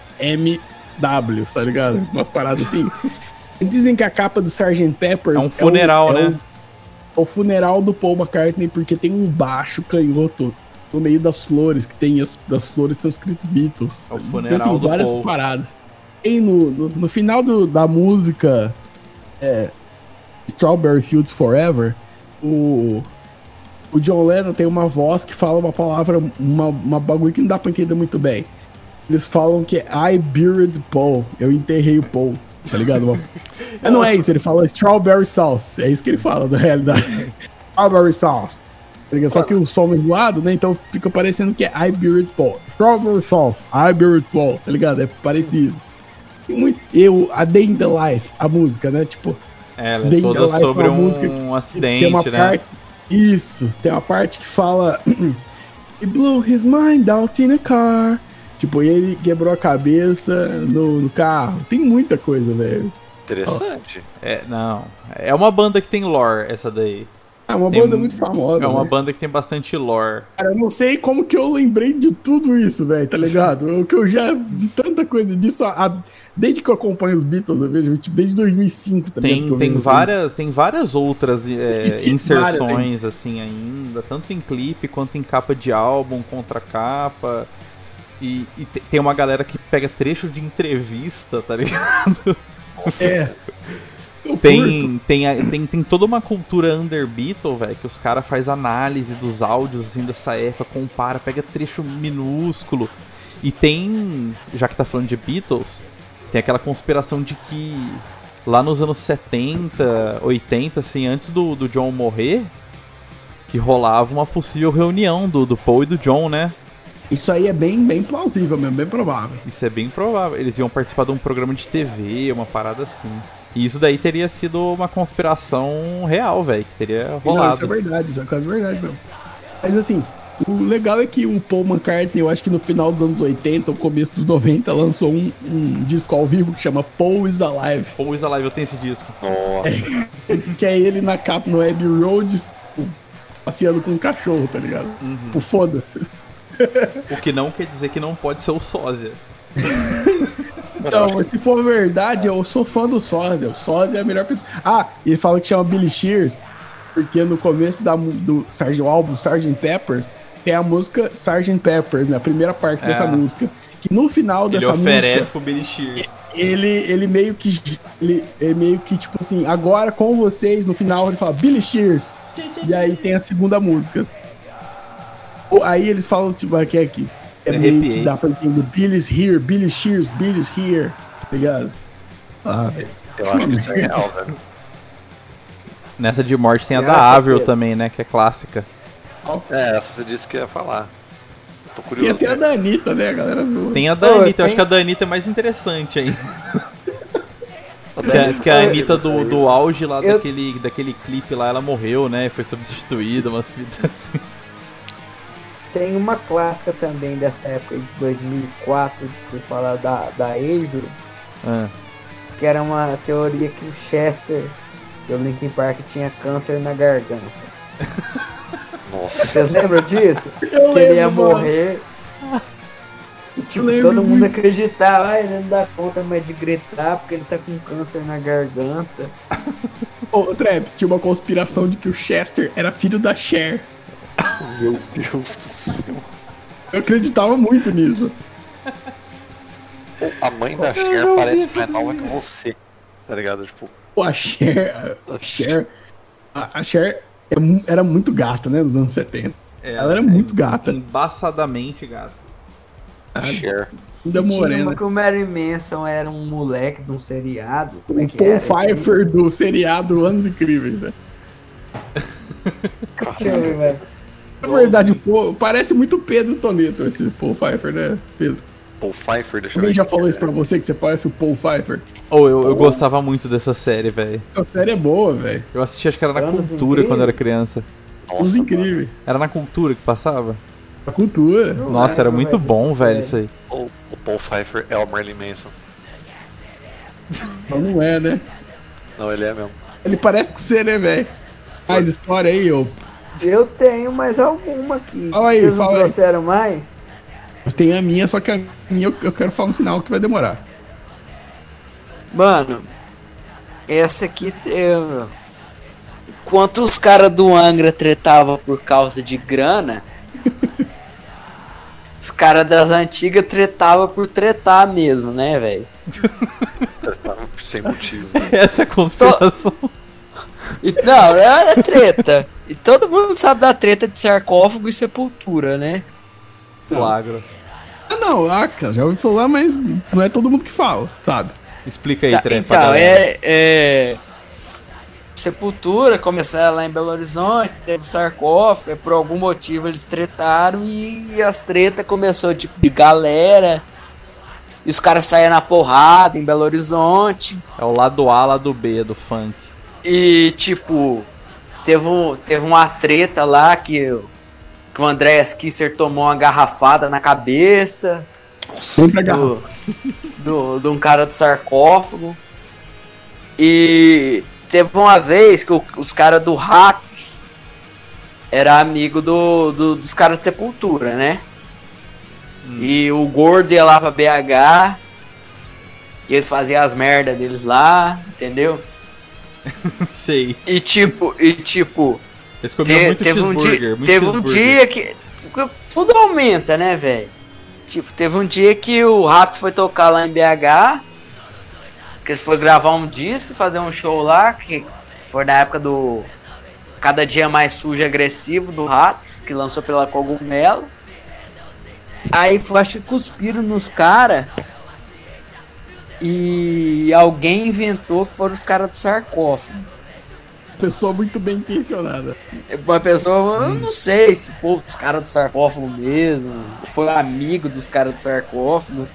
tá ligado? Umas paradas assim. [LAUGHS] Dizem que a capa do Sgt. Peppers É um funeral, o- né? O, o funeral do Paul McCartney, porque tem um baixo canhoto no meio das flores, que tem as das flores estão escrito Beatles. É o Então funeral tem do várias Paul. paradas. Tem no, no, no final do- da música é, Strawberry Fields Forever, o, o John Lennon tem uma voz que fala uma palavra, uma, uma bagulho que não dá pra entender muito bem. Eles falam que é I buried Paul, eu enterrei o Paul, tá ligado? Mas [LAUGHS] não é isso, ele fala Strawberry Sauce, é isso que ele fala na realidade. [LAUGHS] Strawberry Sauce. tá? Só que o som é zoado, né? Então fica parecendo que é I buried Paul. Strawberry Sauce, I buried Paul, tá ligado? É parecido. E muito, eu, a Day in the Life, a música, né? Tipo, É, ela é toda da Life, sobre um tem acidente, uma né? parte. Isso, tem uma parte que fala. [CLEARS THROAT] He blew his mind out in a car. Tipo, ele quebrou a cabeça no, no carro. Tem muita coisa, velho. Interessante. É, não. É uma banda que tem lore, essa daí. É uma Tem- banda muito famosa. É uma né? banda que tem bastante lore. Cara, eu não sei como que eu lembrei de tudo isso, velho, tá ligado? Que eu já vi tanta coisa disso a- desde que eu acompanho os Beatles, eu vejo, tipo, desde 2005 também. que Tem, tem, assim. várias, tem várias outras é, inserções assim ainda, tanto em clipe quanto em capa de álbum, contra capa. E, e te- tem uma galera que pega trecho de entrevista, tá ligado? [LAUGHS] É. Tem, tem, tem, tem toda uma cultura under Beatle, velho, que os caras faz análise dos áudios assim dessa época, compara, pega trecho minúsculo. E tem, já que tá falando de Beatles, tem aquela conspiração de que lá nos anos 70, 80, assim, antes do, do John morrer, que rolava uma possível reunião do, do Paul e do John, né? Isso aí é bem, bem plausível mesmo, bem provável. Isso é bem provável. Eles iam participar de um programa de TV, uma parada assim. E isso daí teria sido uma conspiração real, velho, que teria Não, rolado. isso é verdade, isso é quase verdade mesmo. Mas assim, o legal é que o Paul McCartney, eu acho que no final dos anos 80, ou começo dos 90, lançou um, um disco ao vivo que chama Paul is Alive. Paul is Alive, eu tenho esse disco. Nossa. [LAUGHS] Que é ele na capa no Abbey Road, passeando com um cachorro, tá ligado? Uhum. Tipo, foda-se. O que não quer dizer que não pode ser o sósia. [LAUGHS] Então, se for verdade, eu sou fã do Sósia. O Sósia é a melhor pessoa. Ah, e ele fala que chama Billy Shears, porque no começo da, do Sgt. álbum Sgt. Peppers tem a música Sgt. Peppers, né? A primeira parte É. dessa música. Que no final Ele dessa oferece música, pro Billy Shears. ele, ele meio que. Ele, ele meio que, tipo assim, agora com vocês, no final ele fala Billy Shears. E aí tem a segunda música. Aí eles falam, tipo, aqui, aqui. É Me meio arrepiei. que dá pra entender. Billy's here, Billy Shears, Billy's here. Tá ligado? Ah, Eu acho que isso é real, [LAUGHS] velho. Nessa de morte tem a Você da Avril também, né? Que é clássica. É, essa você disse que ia falar. Eu tô tem curioso. até a né? da Anitta, né? A galera zoa. Tem a da Ô, Anitta, eu acho tem- que a da Anitta é mais interessante ainda. Que a, que a Anitta do, do auge lá Eu- daquele, daquele clipe lá, ela morreu, né? Foi substituída, umas fitas assim. Tem uma clássica também dessa época de 2004, de você falar da, da Avery, Ah, que era uma teoria que o Chester do Linkin Park tinha câncer na garganta. [LAUGHS] Nossa. Vocês lembram disso? [LAUGHS] Eu que ele ia lembro, mano. morrer. E, tipo, lembro todo mundo acreditava, ah, ele não dá conta mais de gritar porque ele tá com câncer na garganta. Ô, Trap, tinha uma conspiração de que o Chester era filho da Cher. Meu Deus do céu. Eu acreditava muito nisso. A mãe da Cher parece mais nova que você. Tá ligado? Tipo, Pô, a Cher. A Cher. A, a Cher era muito gata, né? Nos anos 70. é, Ela era muito gata. Embaçadamente gata. Cher. Ainda Tinha morena. uma que o Mary Manson era um moleque de um seriado. Como é O que Paul? Pfeiffer do seriado Anos Incríveis. né? Ver, velho. Na verdade, o Paul, parece muito Pedro Toneto esse Paul Pfeiffer, né, Pedro? Paul Pfeiffer, deixa eu Alguém ver. já aqui, falou isso pra você, que você parece o Paul Pfeiffer? Ou eu, eu gostava muito dessa série, velho. Essa série é boa, velho. Eu assisti, acho que era na Anos cultura quando eu era Incríveis. criança. Os Nossa, incríveis. Era na cultura que passava? A cultura. Não Nossa, era muito bom, velho, isso aí. O, o Paul Pfeiffer é o Marilyn Manson. Então não é, né? Não, ele é mesmo. Ele parece com você, né, velho? Mais história aí, ô. Eu tenho mais alguma aqui. Fala aí, Vocês não fala aí. trouxeram mais? Tem a minha, só que a minha eu, eu quero falar no final que vai demorar. Mano, essa aqui tem. Enquanto os caras do Angra tretavam por causa de grana, [LAUGHS] os caras das antigas tretavam por tretar mesmo, né, velho? Sem motivo. [LAUGHS] Essa é a conspiração. Não, é, é treta. E todo mundo sabe da treta de sarcófago e sepultura, né? Flagro. Ah, não, ah, cara, já ouvi falar, mas não é todo mundo que fala, sabe? Explica aí, Tá, Trem, pra então, galera. é, é. Sepultura, começaram lá em Belo Horizonte, teve sarcófago, e por algum motivo eles tretaram e as tretas começou tipo de galera. E os caras saíam na porrada em Belo Horizonte. É o lado A, lado B do funk. E tipo, teve, um, teve uma treta lá que, que o André Kisser tomou uma garrafada na cabeça Sempre do, do, de um cara do sarcófago. E teve uma vez que o- os caras do Ratos era amigo do, do- dos caras de Sepultura, né? E o Gordo ia lá pra BH. E eles faziam as merdas deles lá, entendeu? [LAUGHS] Sei. E tipo, e tipo, Eles comiam te- muito teve um cheeseburger. dia, muito teve um cheeseburger. dia que tipo, tudo aumenta, né, velho? Tipo, teve um dia que o Rato foi tocar lá em BH, que eles foram gravar um disco, fazer um show lá, que foi na época do Cada Dia Mais Sujo e Agressivo do Ratos, que lançou pela Cogumelo. Aí foi, acho que cuspiram nos caras. E alguém inventou que foram os caras do sarcófago. Pessoa muito bem intencionada. Uma pessoa, eu não sei se foi os caras do sarcófago mesmo, foi amigo dos caras do sarcófago.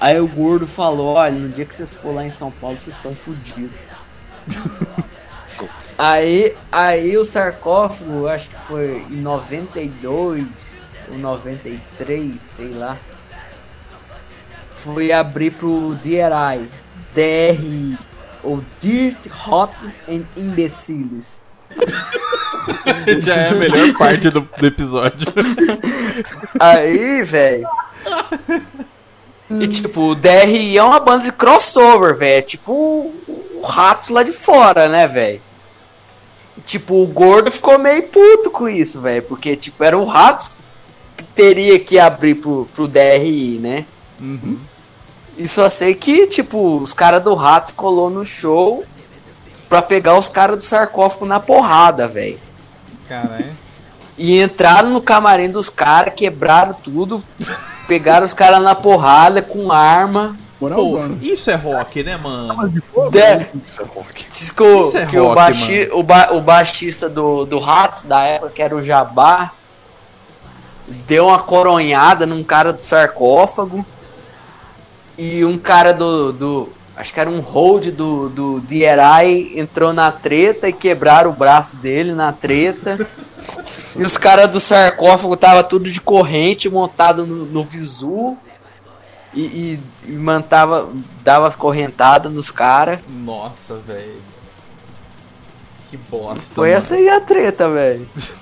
Aí o gordo falou: olha, no dia que vocês for lá em São Paulo, vocês estão fodidos. Aí, aí o sarcófago, acho que foi em 92 ou 93, sei lá. Fui abrir pro DRI, DRI, ou Dirt Hot and Imbeciles. [LAUGHS] Já é a melhor parte do, do episódio. [LAUGHS] Aí, velho. E tipo, o DRI é uma banda de crossover, velho. É tipo o Ratos lá de fora, né, velho? Tipo, o gordo ficou meio puto com isso, velho. Porque, tipo, era o Ratos que teria que abrir pro, pro DRI, né? Uhum. E só sei que, tipo, os caras do Rato colou no show pra pegar os caras do sarcófago na porrada, velho. Caralho. E entraram no camarim dos caras, quebraram tudo, pegaram os caras na porrada com arma. Pô, isso é rock, né, mano? de Isso é rock. Diz que, o, Isso é que o, rock, baixi, o, ba- o baixista do, do Ratos da época, que era o Jabá, deu uma coronhada num cara do sarcófago. E um cara do. do acho que era um hold do, do DRI entrou na treta e quebraram o braço dele na treta. E os caras do sarcófago tava tudo de corrente montado no, no visu. E, e, e mantava, dava as correntadas nos caras. Nossa, velho. Que bosta. Foi mano. essa aí a treta, velho. [LAUGHS]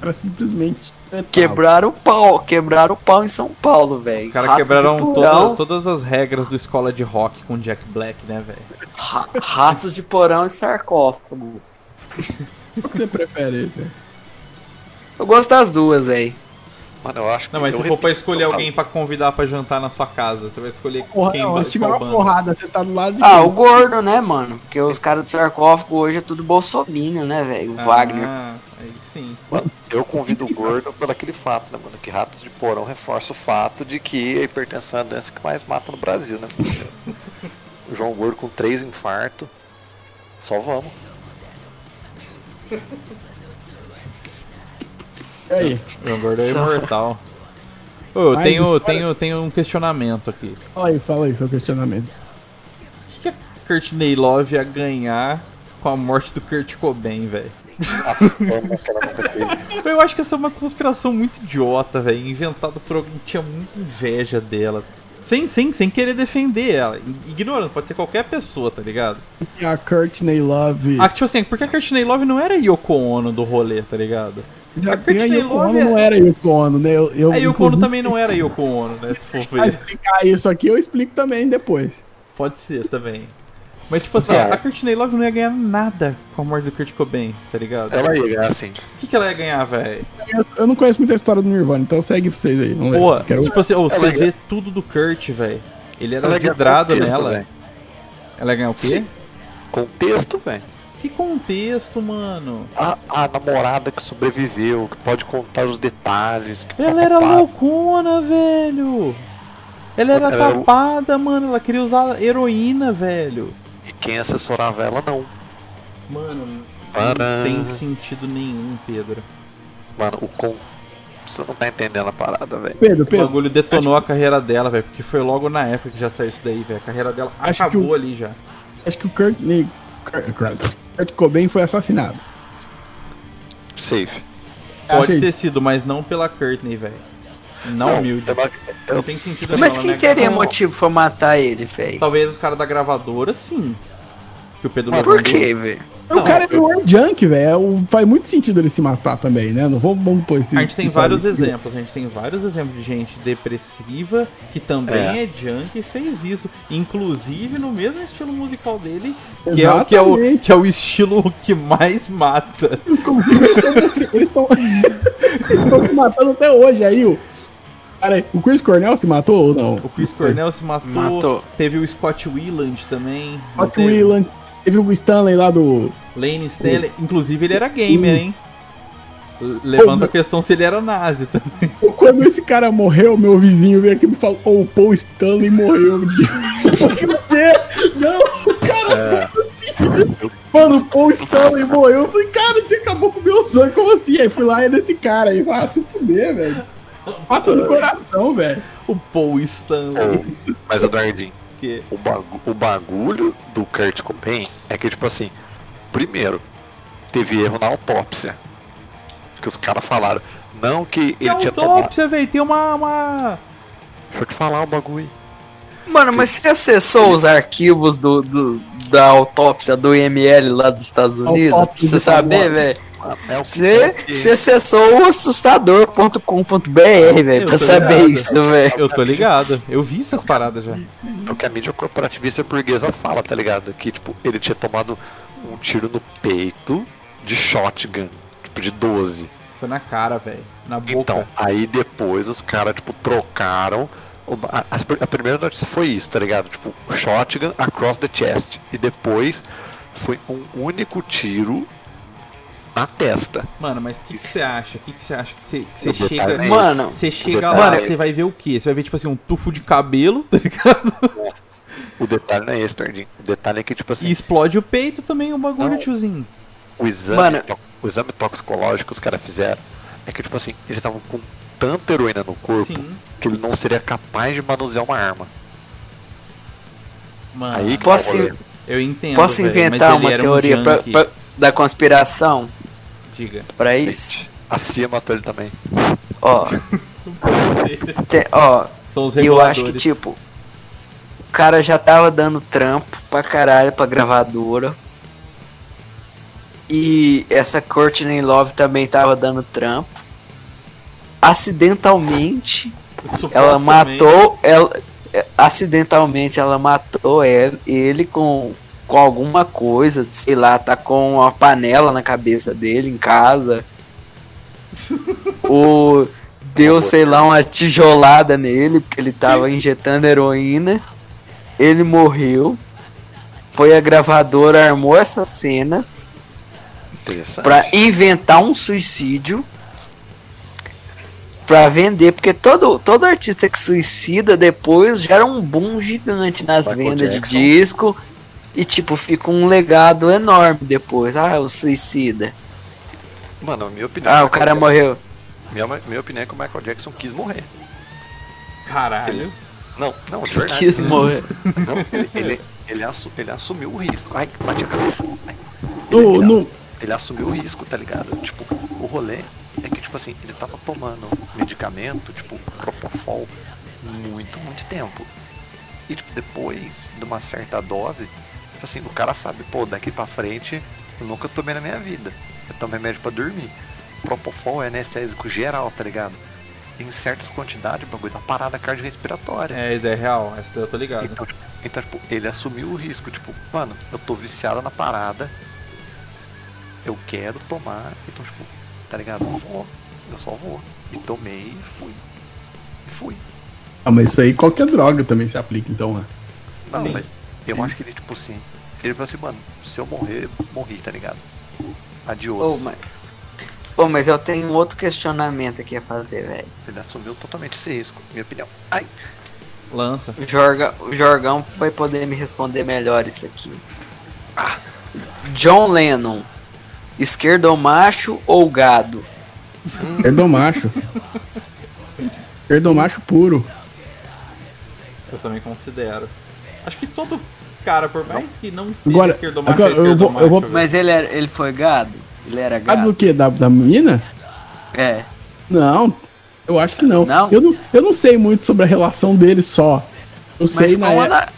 Era simplesmente. Quebraram o pau, quebraram o pau em São Paulo, velho. Os caras quebraram toda- todas as regras do escola de rock com Jack Black, né, velho? ra- Ratos de porão e sarcófago. [LAUGHS] Qual que você prefere esse? Eu gosto das duas, velho. Mano, eu acho que. Não, mas eu se for pra escolher alguém pra convidar pra jantar na sua casa, você vai escolher Porra, quem não, vai se tiver qual uma porrada, você tá do lado de Ah, quem? o gordo, né, mano? Porque os caras do sarcófago hoje é tudo bolsominion, né, velho? O Ah, Wagner. Aí sim. Mano, eu convido o gordo pelo aquele fato, né, mano? Que ratos de porão reforça o fato de que a hipertensão é a doença que mais mata no Brasil, né? [LAUGHS] o João Gordo com três infartos. Só vamos. E aí? João Gordo é imortal. Ô, eu tenho, agora- tenho, tenho um questionamento aqui. Fala aí, fala aí, seu questionamento. O que, que a Courtney Love ia ganhar com a morte do Kurt Cobain, velho? Nunca [LAUGHS] teve. Eu acho que essa é uma conspiração muito idiota, velho. Inventada por alguém que tinha muita inveja dela. Sem, sem, sem querer defender ela. Ignorando, pode ser qualquer pessoa, tá ligado? E a Courtney Love. Ah, tipo assim, porque a Courtney Love não era Yoko Ono do rolê, tá ligado? Já a Courtney Yoko Love Ono, é- não era Yoko Ono, né? Eu, eu, A Yoko Ono também não era Yoko Ono, né? Se for ver. explicar isso aqui, eu explico também depois. Pode ser também. Mas tipo assim, Não. a Courtney Love não ia ganhar nada com a morte do Kurt Cobain, tá ligado? Ela ia ganhar assim. O que, que ela ia ganhar, velho? Eu, não conheço muita história do Nirvana, então segue pra vocês aí. Vamos ver. Pô, Quero tipo assim, ô, você vê tudo do Kurt, velho. Ele era Ela vidrado contexto, nela. velho. Ela ia ganhar o quê? Sim. Contexto, velho. Que contexto, mano? A, a namorada que sobreviveu, que pode contar os detalhes. Que Ela era papapá. loucona, velho. Ela era Ela era- tapada, mano. Ela queria usar heroína, velho. E quem assessorava ela, não. Mano, Para. não tem sentido nenhum, Pedro. Mano, o con... Você não tá entendendo a parada, velho. Pedro, O Pedro. bagulho detonou a carreira dela, velho. Porque foi logo na época que já saiu isso daí, velho. A carreira dela Acho que acabou o- ali já. Acho que o Courtney. Kurt, Kurt Cobain foi assassinado. Safe. Pode ter isso. sido, mas não pela Courtney, velho. Não, humilde. eu não- Não tem sentido Mas não, quem né, teria cara? motivo pra matar ele, velho? Talvez os caras da gravadora, sim. Que o Pedro Mas. Por quê, velho? O cara é War Junk, velho. Faz muito sentido ele se matar também, né? Não vou vamos pôr esse. A gente tem vários exemplos, a gente tem vários exemplos de gente depressiva que também é, junk e fez isso. Inclusive no mesmo estilo musical dele, que é, o- que, é o, que é o estilo que mais mata. Que Eles estão se matando até hoje aí. O, cara, o Chris Cornell se matou ou não? O Chris Cornell se matou, Matou. teve o Scott Weiland também. Scott teve? Teve o Stanley lá do. Lane Stanley, inclusive ele era gamer, hein? Levanta a questão se ele era nazi também. Quando esse cara morreu, meu vizinho veio aqui e me falou: Ô, o Paul Stanley morreu. Eu falei, [LAUGHS] "O quê? Não, cara, como assim? Mano, o Paul Stanley morreu. Eu falei, cara, você acabou com o meu sonho, como assim? Aí fui lá e é desse cara aí. Ah, se fuder, velho. Mata no coração, velho. O Paul Stanley. Ô, Mas, Eduardinho, Que... o, bagu- o bagulho do Kurt Cobain é que, tipo assim, primeiro, teve erro na autópsia. Que os caras falaram, não que ele É tinha tomado. autópsia, velho. Tem uma, uma. Deixa eu te falar o bagulho. Mano, mas você acessou os arquivos do, do- da autópsia do IML lá dos Estados Unidos? Pra Autópsia você de saber, velho? É o que- Você, é você acessou o assustador.com.br, velho, pra saber ligado. isso, velho. Eu tô ligado. Eu vi essas paradas já. É o que a mídia corporativista burguesa fala, tá ligado? Que, tipo, ele tinha tomado um tiro no peito de shotgun, tipo, de 12. Foi na cara, velho. Na boca. Então, aí depois os caras, tipo, trocaram. a- a primeira notícia foi isso, tá ligado? Tipo, shotgun across the chest. E depois foi um único tiro na testa. Mano, mas o que você acha? O que você acha que você, chega. Mano, Você chega lá, você vai ver o quê? Você vai ver, tipo assim, um tufo de cabelo, [LAUGHS] tá ligado? O detalhe não é esse, Nerdinho. O detalhe é que, tipo assim, E explode o peito também, o bagulho, Não. tiozinho. o exame, Mano. to- o exame toxicológico que os caras fizeram é que, tipo assim, eles estavam com tanta heroína no corpo Sim. que ele não seria capaz de manusear uma arma. Mano, Aí que Posso, é rolê. eu entendo. posso velho, inventar mas ele uma um teoria pra- pra- da conspiração Diga. pra isso? A CIA matou ele também. Ó, [LAUGHS] tem- ó, São os eu acho que, tipo, o cara já tava dando trampo pra caralho pra gravadora. E essa Courtney Love também tava dando trampo. Acidentalmente, ela matou. Ela, é, acidentalmente, ela matou ele, ele com, com alguma coisa. Sei lá, tá com uma panela na cabeça dele em casa. o deu, sei lá, uma tijolada nele, porque ele tava injetando heroína. Ele morreu. Foi a gravadora, armou essa cena pra inventar um suicídio. Pra vender, porque todo, todo artista que suicida depois gera um boom gigante nas Michael vendas Jackson. de disco. E tipo, fica um legado enorme depois. Ah, o suicida. Mano, a minha opinião. Ah, é o que cara Michael morreu. Jackson- Minha, minha opinião é que o Michael Jackson quis morrer. Caralho. Não, não, de verdade. Quis morrer. Não, ele, ele, ele, assu- ele assumiu o risco. Ai, bate a cabeça. Ai. Ele, no- ele assumiu o risco, tá ligado? Tipo, o rolê é que, tipo assim, ele tava tomando medicamento, tipo, Propofol, muito, muito tempo. E, tipo, depois de uma certa dose, assim, o cara sabe, pô, daqui pra frente, eu nunca tomei na minha vida. Eu tomo remédio pra dormir. Propofol é anestésico geral, tá ligado? Em certas quantidades, o bagulho dá parada cardiorrespiratória. É, isso é real, essa daí eu tô ligado. Então, tipo, então, tipo, ele assumiu o risco, tipo, mano, eu tô viciado na parada, eu quero tomar, então, tipo, tá ligado? Eu vou, eu só vou. E tomei e fui. E fui. Ah, mas isso aí qualquer droga também se aplica, então, né? Não, Sim. mas eu acho que ele, tipo assim, ele falou assim, mano, se eu morrer, morri, tá ligado? Adiós. Ô, mas... Mas eu tenho outro questionamento aqui a fazer, velho. Ele assumiu totalmente esse risco, minha opinião. Ai, Lança. O, Jorga, o Jorgão vai poder me responder melhor isso aqui. John Lennon, esquerdo macho ou gado? Perdomacho. Perdomacho puro. Eu também considero. Acho que todo cara, por mais que não seja Agora- esquerdomacho, agora é eu vou- esquerdomacho, eu vou-. Mas ele, era, ele foi gado? Ele era Ah, gado? do que? Da, da menina? É. Não, eu acho que não. Não? Eu não. Eu não sei muito sobre a relação deles só. Eu Mas sei ficou, na uma é- na-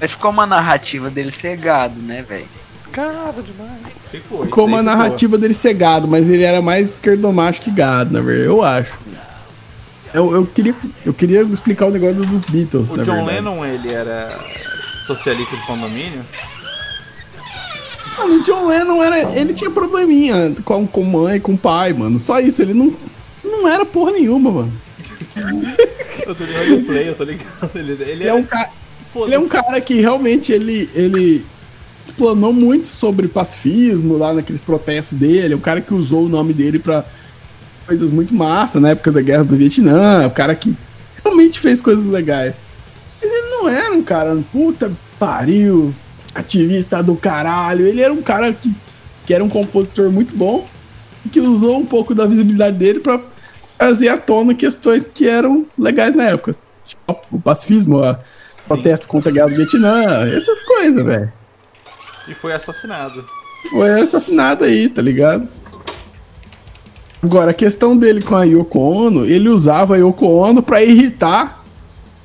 mas ficou uma narrativa dele ser gado, né, velho? gado demais. Ficou, isso como a daí ficou. narrativa dele ser gado, mas ele era mais esquerdomacho que gado, na verdade, eu acho. Eu, eu, queria, eu queria explicar o negócio dos Beatles, O na John verdade. Lennon, ele era socialista de condomínio? Mano, o John Lennon era. Ele tinha probleminha com, com mãe, com pai, mano. Só isso, ele não. Não era porra nenhuma, mano. Eu tô ligado no play, eu tô ligado. Ele, ele, Ele é um cara. Ele é um cara que realmente ele, ele explanou muito sobre pacifismo lá naqueles protestos dele. É um cara que usou o nome dele pra coisas muito massa na época da guerra do Vietnã. É um cara que realmente fez coisas legais. Não era um cara, puta pariu, ativista do caralho. Ele era um cara que, que era um compositor muito bom e que usou um pouco da visibilidade dele pra trazer à tona questões que eram legais na época. Tipo, o pacifismo, a protesto contra a guerra do Vietnã, essas coisas, velho. E foi assassinado. Foi assassinado aí, tá ligado? Agora, a questão dele com a Yoko Ono, ele usava a Yoko Ono pra irritar o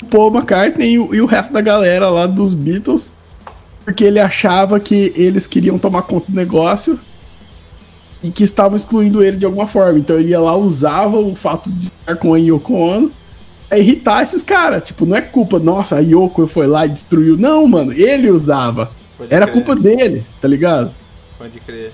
Paul McCartney e o, e o resto da galera lá dos Beatles, porque ele achava que eles queriam tomar conta do negócio e que estavam excluindo ele de alguma forma. Então ele ia lá, usava o fato de estar com a Yoko Ono pra irritar esses caras. Tipo, não é culpa, nossa, a Yoko foi lá e destruiu. Não, mano, ele usava. Pode Era crer, culpa dele, tá ligado? Pode crer.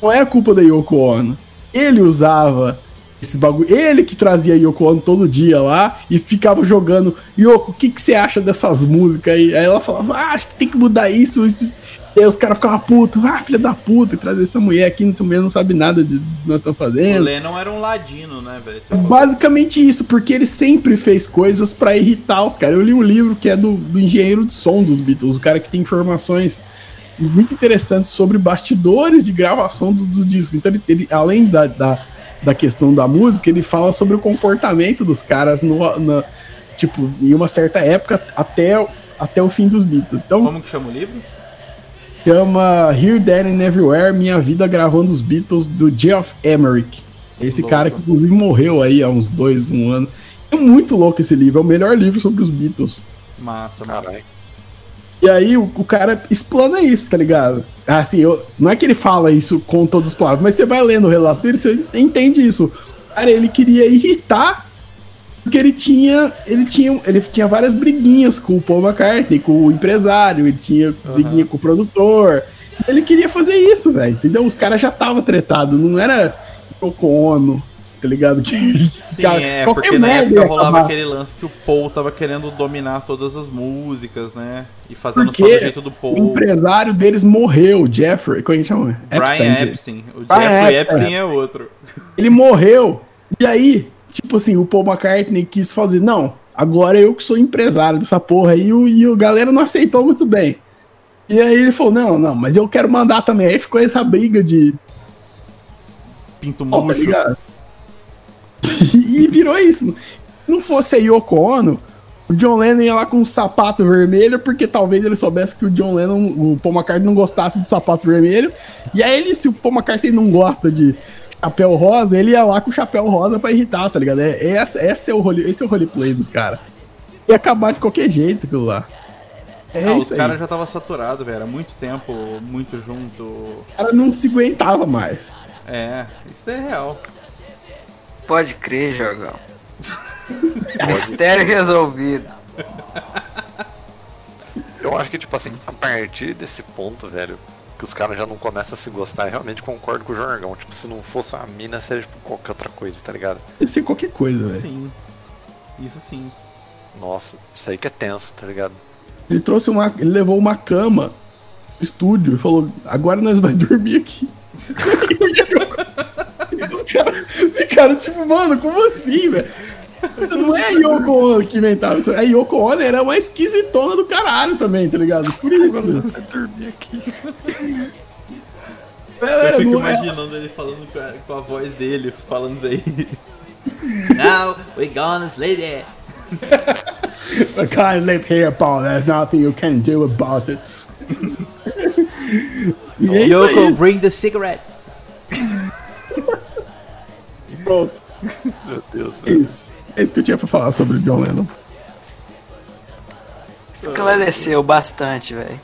Não era culpa da Yoko Ono. Ele usava esses bagulho. Ele que trazia Yoko Ono todo dia lá e ficava jogando. Yoko, o que, que você acha dessas músicas aí? Aí ela falava, ah, acho que tem que mudar isso, isso, isso. E aí os caras ficavam putos, ah, filha da puta, trazer essa mulher aqui, essa mulher não sabe nada de do que nós estamos O fazendo. Lennon era um ladino, né, velho? Basicamente isso, porque ele sempre fez coisas pra irritar os caras. Eu li um livro que é do, do engenheiro de som dos Beatles, o cara que tem informações muito interessantes sobre bastidores de gravação do- dos discos. Então, ele, ele- além da, da, da questão da música, ele fala sobre o comportamento dos caras no, na- tipo, em uma certa época até, até o fim dos Beatles. Então, Como que chama o livro? chama Here, There and Everywhere, Minha Vida Gravando os Beatles, do Geoff Emerick. Esse Louco. cara que inclusive morreu aí há uns dois, um ano. É muito louco esse livro, é o melhor livro sobre os Beatles. Massa, massa. Caralho. E aí o, o cara explana isso, tá ligado? Assim, eu, não é que ele fala isso com todas as palavras, mas você vai lendo o relato dele, você entende isso. Cara, ele queria irritar porque ele tinha, ele tinha, ele tinha várias briguinhas com o Paul McCartney, com o empresário, ele tinha briguinha com o produtor. Ele queria fazer isso, velho, entendeu? Os caras já estavam tretados, não era Yoko Ono, tá ligado? Que, Sim, é, porque na época rolava aquele lance que o Paul tava querendo dominar todas as músicas, né? E fazendo Porque só do jeito do Paul. O empresário deles morreu, Jeffrey. Como é que chama? Brian Epstein. Epstein. O Brian Jeffrey Epstein. Epstein é outro. Ele morreu. E aí, tipo assim, o Paul McCartney quis fazer. Não, agora eu que sou empresário dessa porra aí. E o, e o galera não aceitou muito bem. E aí ele falou: não, não, mas eu quero mandar também. Aí ficou essa briga de. Pinto tá murcho. ligado? [LAUGHS] e virou isso. Se não fosse a Yoko Ono, o John Lennon ia lá com um sapato vermelho, porque talvez ele soubesse que o John Lennon, o Paul McCartney não gostasse de sapato vermelho. E aí ele, se o Paul McCartney não gosta de chapéu rosa, ele ia lá com o chapéu rosa pra irritar, tá ligado? É, essa, essa é o role, esse é o roleplay dos caras. Ia acabar de qualquer jeito aquilo lá. É Ah, os caras já tava saturado, velho. Era muito tempo, muito junto. O cara não se aguentava mais. É, isso é real. Pode crer, Jogão. [LAUGHS] Mistério resolvido. Eu acho que, tipo assim, a partir desse ponto, velho, que os caras já não começam a se gostar, eu realmente concordo com o Jorgão. Tipo, se não fosse uma mina, seria tipo qualquer outra coisa, tá ligado? Ia ser qualquer coisa, velho. Sim. Isso sim. Nossa, isso aí que é tenso, tá ligado? Ele trouxe uma. Ele levou uma cama pro estúdio e falou: agora nós vamos [LAUGHS] dormir aqui. [LAUGHS] [LAUGHS] Os caras ficaram tipo, mano, como assim, velho? Não é a Yoko Ono que inventava isso. A Yoko Ono era uma esquisitona do caralho também, tá ligado? Por isso. né? Vai dormir aqui. Eu fico imaginando ele falando com a, com a voz dele, falando isso aí. [LAUGHS] Now we gonna sleep there. [LAUGHS] I can't live here, Paul. There's nothing you can do about it. é Yoko, bring the cigarettes. Pronto. Meu Deus, velho. isso. É isso que eu tinha pra falar sobre o John Lennon. Esclareceu bastante, velho.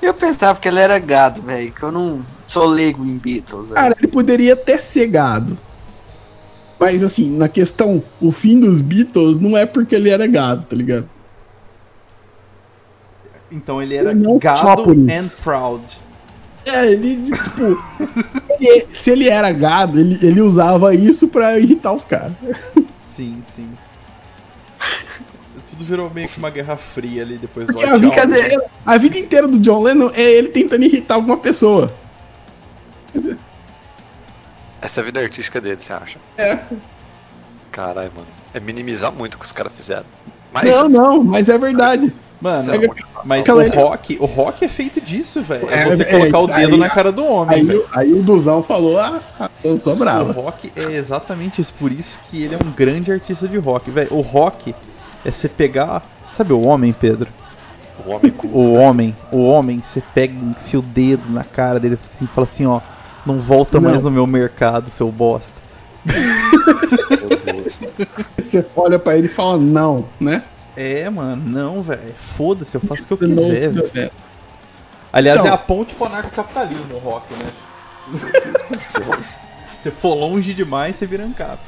Eu pensava que ele era gado, velho. Que eu não sou leigo em Beatles, velho. Cara, ele poderia ter cegado. Mas assim, na questão, o fim dos Beatles não é porque ele era gado, tá ligado? Então ele era gado and proud. É, ele, tipo. [LAUGHS] ele- se ele era gado, ele, ele usava isso pra irritar os caras. Sim, sim. Tudo virou meio que uma guerra fria ali depois do Porque a Out. inteira, a vida inteira do John Lennon é ele tentando irritar alguma pessoa. Essa é a vida artística dele, você acha? É. Caralho, mano. É minimizar muito o que os caras fizeram. Mas. Não, não, mas é verdade. Mano, Sinceramente, mas o rock, o rock é feito disso, velho. É, É, você é, colocar o isso dedo aí- na cara do homem, Aí, velho. o- aí o Duzão falou, ah, eu sou O bravo. rock é exatamente isso, por isso que ele é um grande artista de rock, velho. O rock é você pegar, sabe o homem, Pedro? O homem. O homem, o homem, você pega, enfia o dedo na cara dele assim, e fala assim, ó, não volta Não. mais no meu mercado, seu bosta. Você olha pra ele e fala, não, né? É, mano, não, velho. Foda-se, eu faço o que eu quiser, velho. Aliás, Então- é a ponte pro anarcocapitalismo o rock, né? [LAUGHS] Você for longe demais, você vira ANCAP.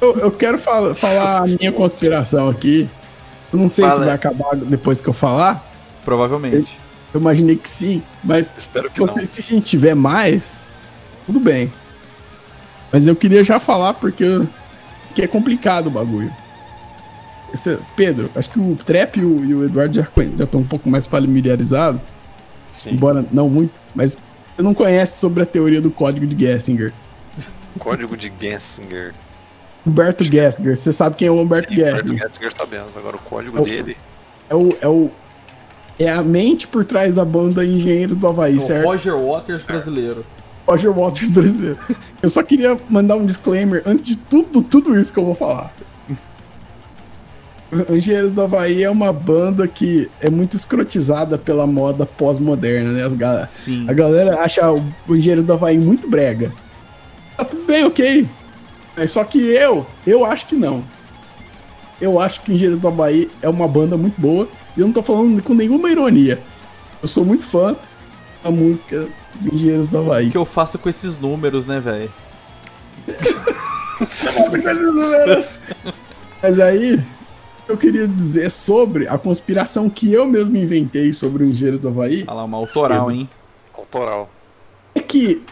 Eu, eu quero fala- falar a minha conspiração aqui. Eu não sei se Fala. vai acabar depois que eu falar. Provavelmente. Eu imaginei que sim, mas Espero que não. se a gente tiver mais, tudo bem. Mas eu queria já falar porque, eu- porque é complicado o bagulho. Esse- Pedro, acho que o Trap e o, e o Eduardo já estão um pouco mais familiarizados, Sim. embora não muito, mas você não conhece sobre a teoria do código de Gessinger. [LAUGHS] Código de Gensinger. Humberto Gessinger, você sabe quem é o Humberto Sim, Gessinger? Gessinger sabendo. Agora o código Eu- dele. É o, é o. É a mente por trás da banda Engenheiros do Havaí, O certo? Roger Waters brasileiro. Roger Waters brasileiro. Eu só queria mandar um disclaimer antes de tudo, tudo isso que eu vou falar. Engenheiros do Havaí é uma banda que é muito escrotizada pela moda pós-moderna, né? As ga- Sim. A galera acha o Engenheiros do Havaí muito brega. Tá tudo bem, ok. Mas só que eu, eu acho que não. Eu acho que Engenheiros do Havaí é uma banda muito boa. E eu não tô falando com nenhuma ironia. Eu sou muito fã da música Engenheiros do Havaí. O que eu faço com esses números, né, velho? [LAUGHS] Mas aí, eu queria dizer sobre a conspiração que eu mesmo inventei sobre o Engenheiros do Havaí. Olha lá, uma autoral, hein? Autoral. É que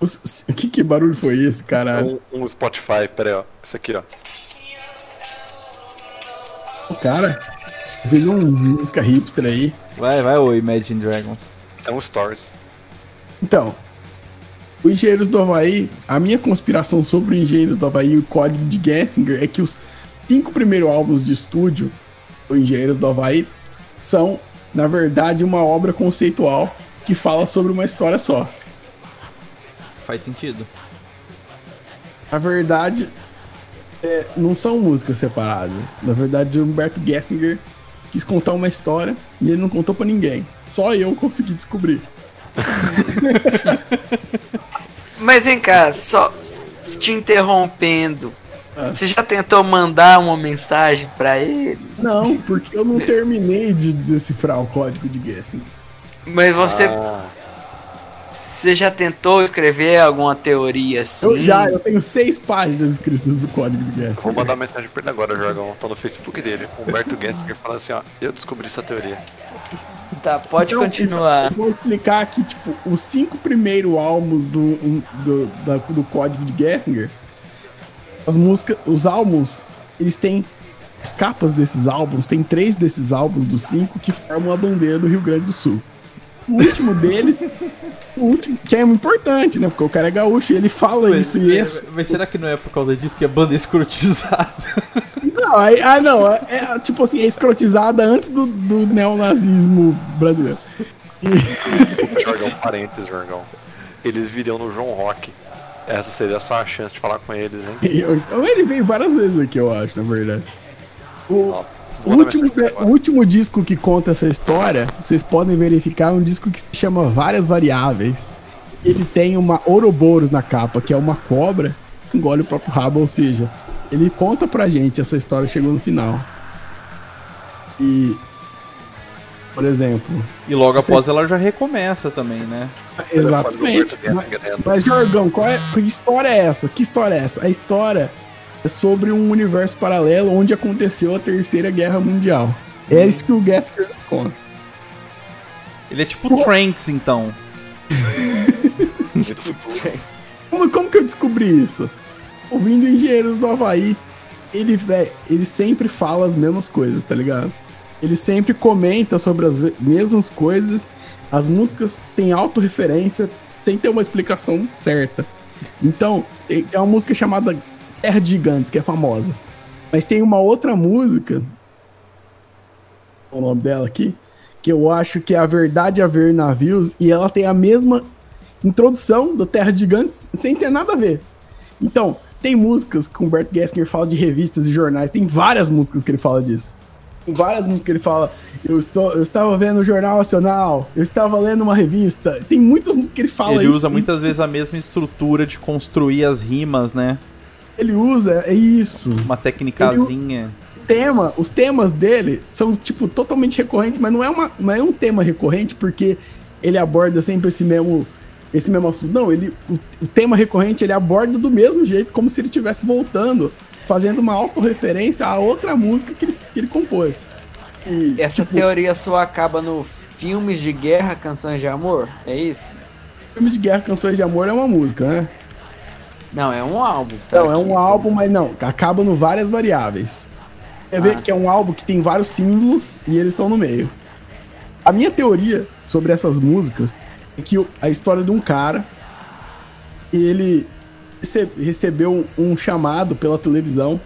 Os- Que, que barulho foi esse, caralho? Um, um Spotify, pera aí, ó. Isso aqui, ó. O cara veio um música hipster aí. Vai, vai, ô Imagine Dragons. É um Stories. Então, o Engenheiros do Havaí, a minha conspiração sobre o Engenheiros do Havaí e o código de Gessinger é que os cinco primeiros álbuns de estúdio do Engenheiros do Havaí são, na verdade, uma obra conceitual que fala sobre uma história só. Faz sentido. Na verdade, é, não são músicas separadas. Na verdade, o Humberto Gessinger quis contar uma história e ele não contou pra ninguém. Só eu consegui descobrir. [LAUGHS] Mas vem cá, só te interrompendo. Ah. Você já tentou mandar uma mensagem pra ele? Não, porque eu não terminei de decifrar o código de Gessinger. Mas você, Ah, você já tentou escrever alguma teoria assim? Eu já, eu tenho seis páginas escritas do código de Gessinger. vou mandar uma mensagem pra ele agora, Jorgão. Tô no Facebook dele. Humberto Gessinger falando assim, ó. Eu descobri essa teoria. Tá, pode Então, continuar. Eu vou explicar aqui, tipo, os cinco primeiros álbuns do, um, do, da- do código de Gessinger. As músicas, os álbuns, eles têm as capas desses álbuns, tem três desses álbuns dos cinco que formam a bandeira do Rio Grande do Sul. O último deles, o último, que é importante, né? Porque o cara é gaúcho e ele fala Mas, isso e esse. mas será que não é por causa disso que a banda é escrotizada? [LAUGHS] Não, aí- ah, não, é, é, tipo assim, é escrotizada antes do, do neonazismo brasileiro. Jorgão, parênteses, Jorgão. Eles viriam no João Rock. Essa seria só a chance de falar com eles, hein? Então ele veio várias vezes aqui, eu acho, na verdade. O, Nossa, o último, o último disco que conta essa história, vocês podem verificar, é um disco que se chama Várias Variáveis. Ele tem uma Ouroboros na capa, que é uma cobra que engole o próprio rabo, ou seja, ele conta pra gente essa história chegou no final. E, por exemplo, E logo após ela já recomeça também, né? exatamente. Humberto Mas, Jorgão, qual é, que história é essa? Que história é essa? A história é sobre um universo paralelo onde aconteceu a Terceira Guerra Mundial. É isso que o Gasker nos conta. Ele é tipo Tranks, então. Como, como que eu descobri isso? Ouvindo Engenheiros do Havaí, ele, vé- ele sempre fala as mesmas coisas, tá ligado? Ele sempre comenta sobre as mesmas coisas, as músicas têm autorreferência sem ter uma explicação certa. Então, tem uma música chamada Terra de Gigantes, que é famosa. Mas tem uma outra música, o nome dela aqui, que eu acho que é A Verdade a Ver Navios, e ela tem a mesma introdução do Terra de Gigantes sem ter nada a ver. Então, tem músicas que o Humberto Gessinger fala de revistas e jornais, tem várias músicas que ele fala disso. Tem várias músicas que ele fala, eu, estou, eu estava vendo o Jornal Nacional, eu estava lendo uma revista. Tem muitas músicas que ele fala Ele isso. usa e muitas vezes a mesma estrutura de construir as rimas, né? Ele usa, é isso. Uma técnicazinha. tema, os temas dele são, tipo, totalmente recorrentes, mas não é, uma, não é um tema recorrente porque ele aborda sempre esse mesmo, esse mesmo assunto. Não, ele, o, o tema recorrente ele aborda do mesmo jeito, como se ele estivesse voltando, fazendo uma autorreferência a outra música que ele, que ele compôs. E, Essa tipo, teoria sua acaba no filmes de guerra, canções de amor? É isso? Filme de Guerra, Canções de Amor é uma música, né? Não, é um álbum. tá Não, é aqui. um álbum, mas não, acaba no várias variáveis. Quer ver Ah. que é um álbum que tem vários símbolos e eles estão no meio. A minha teoria sobre essas músicas é que a história de um cara, ele recebeu um, um chamado pela televisão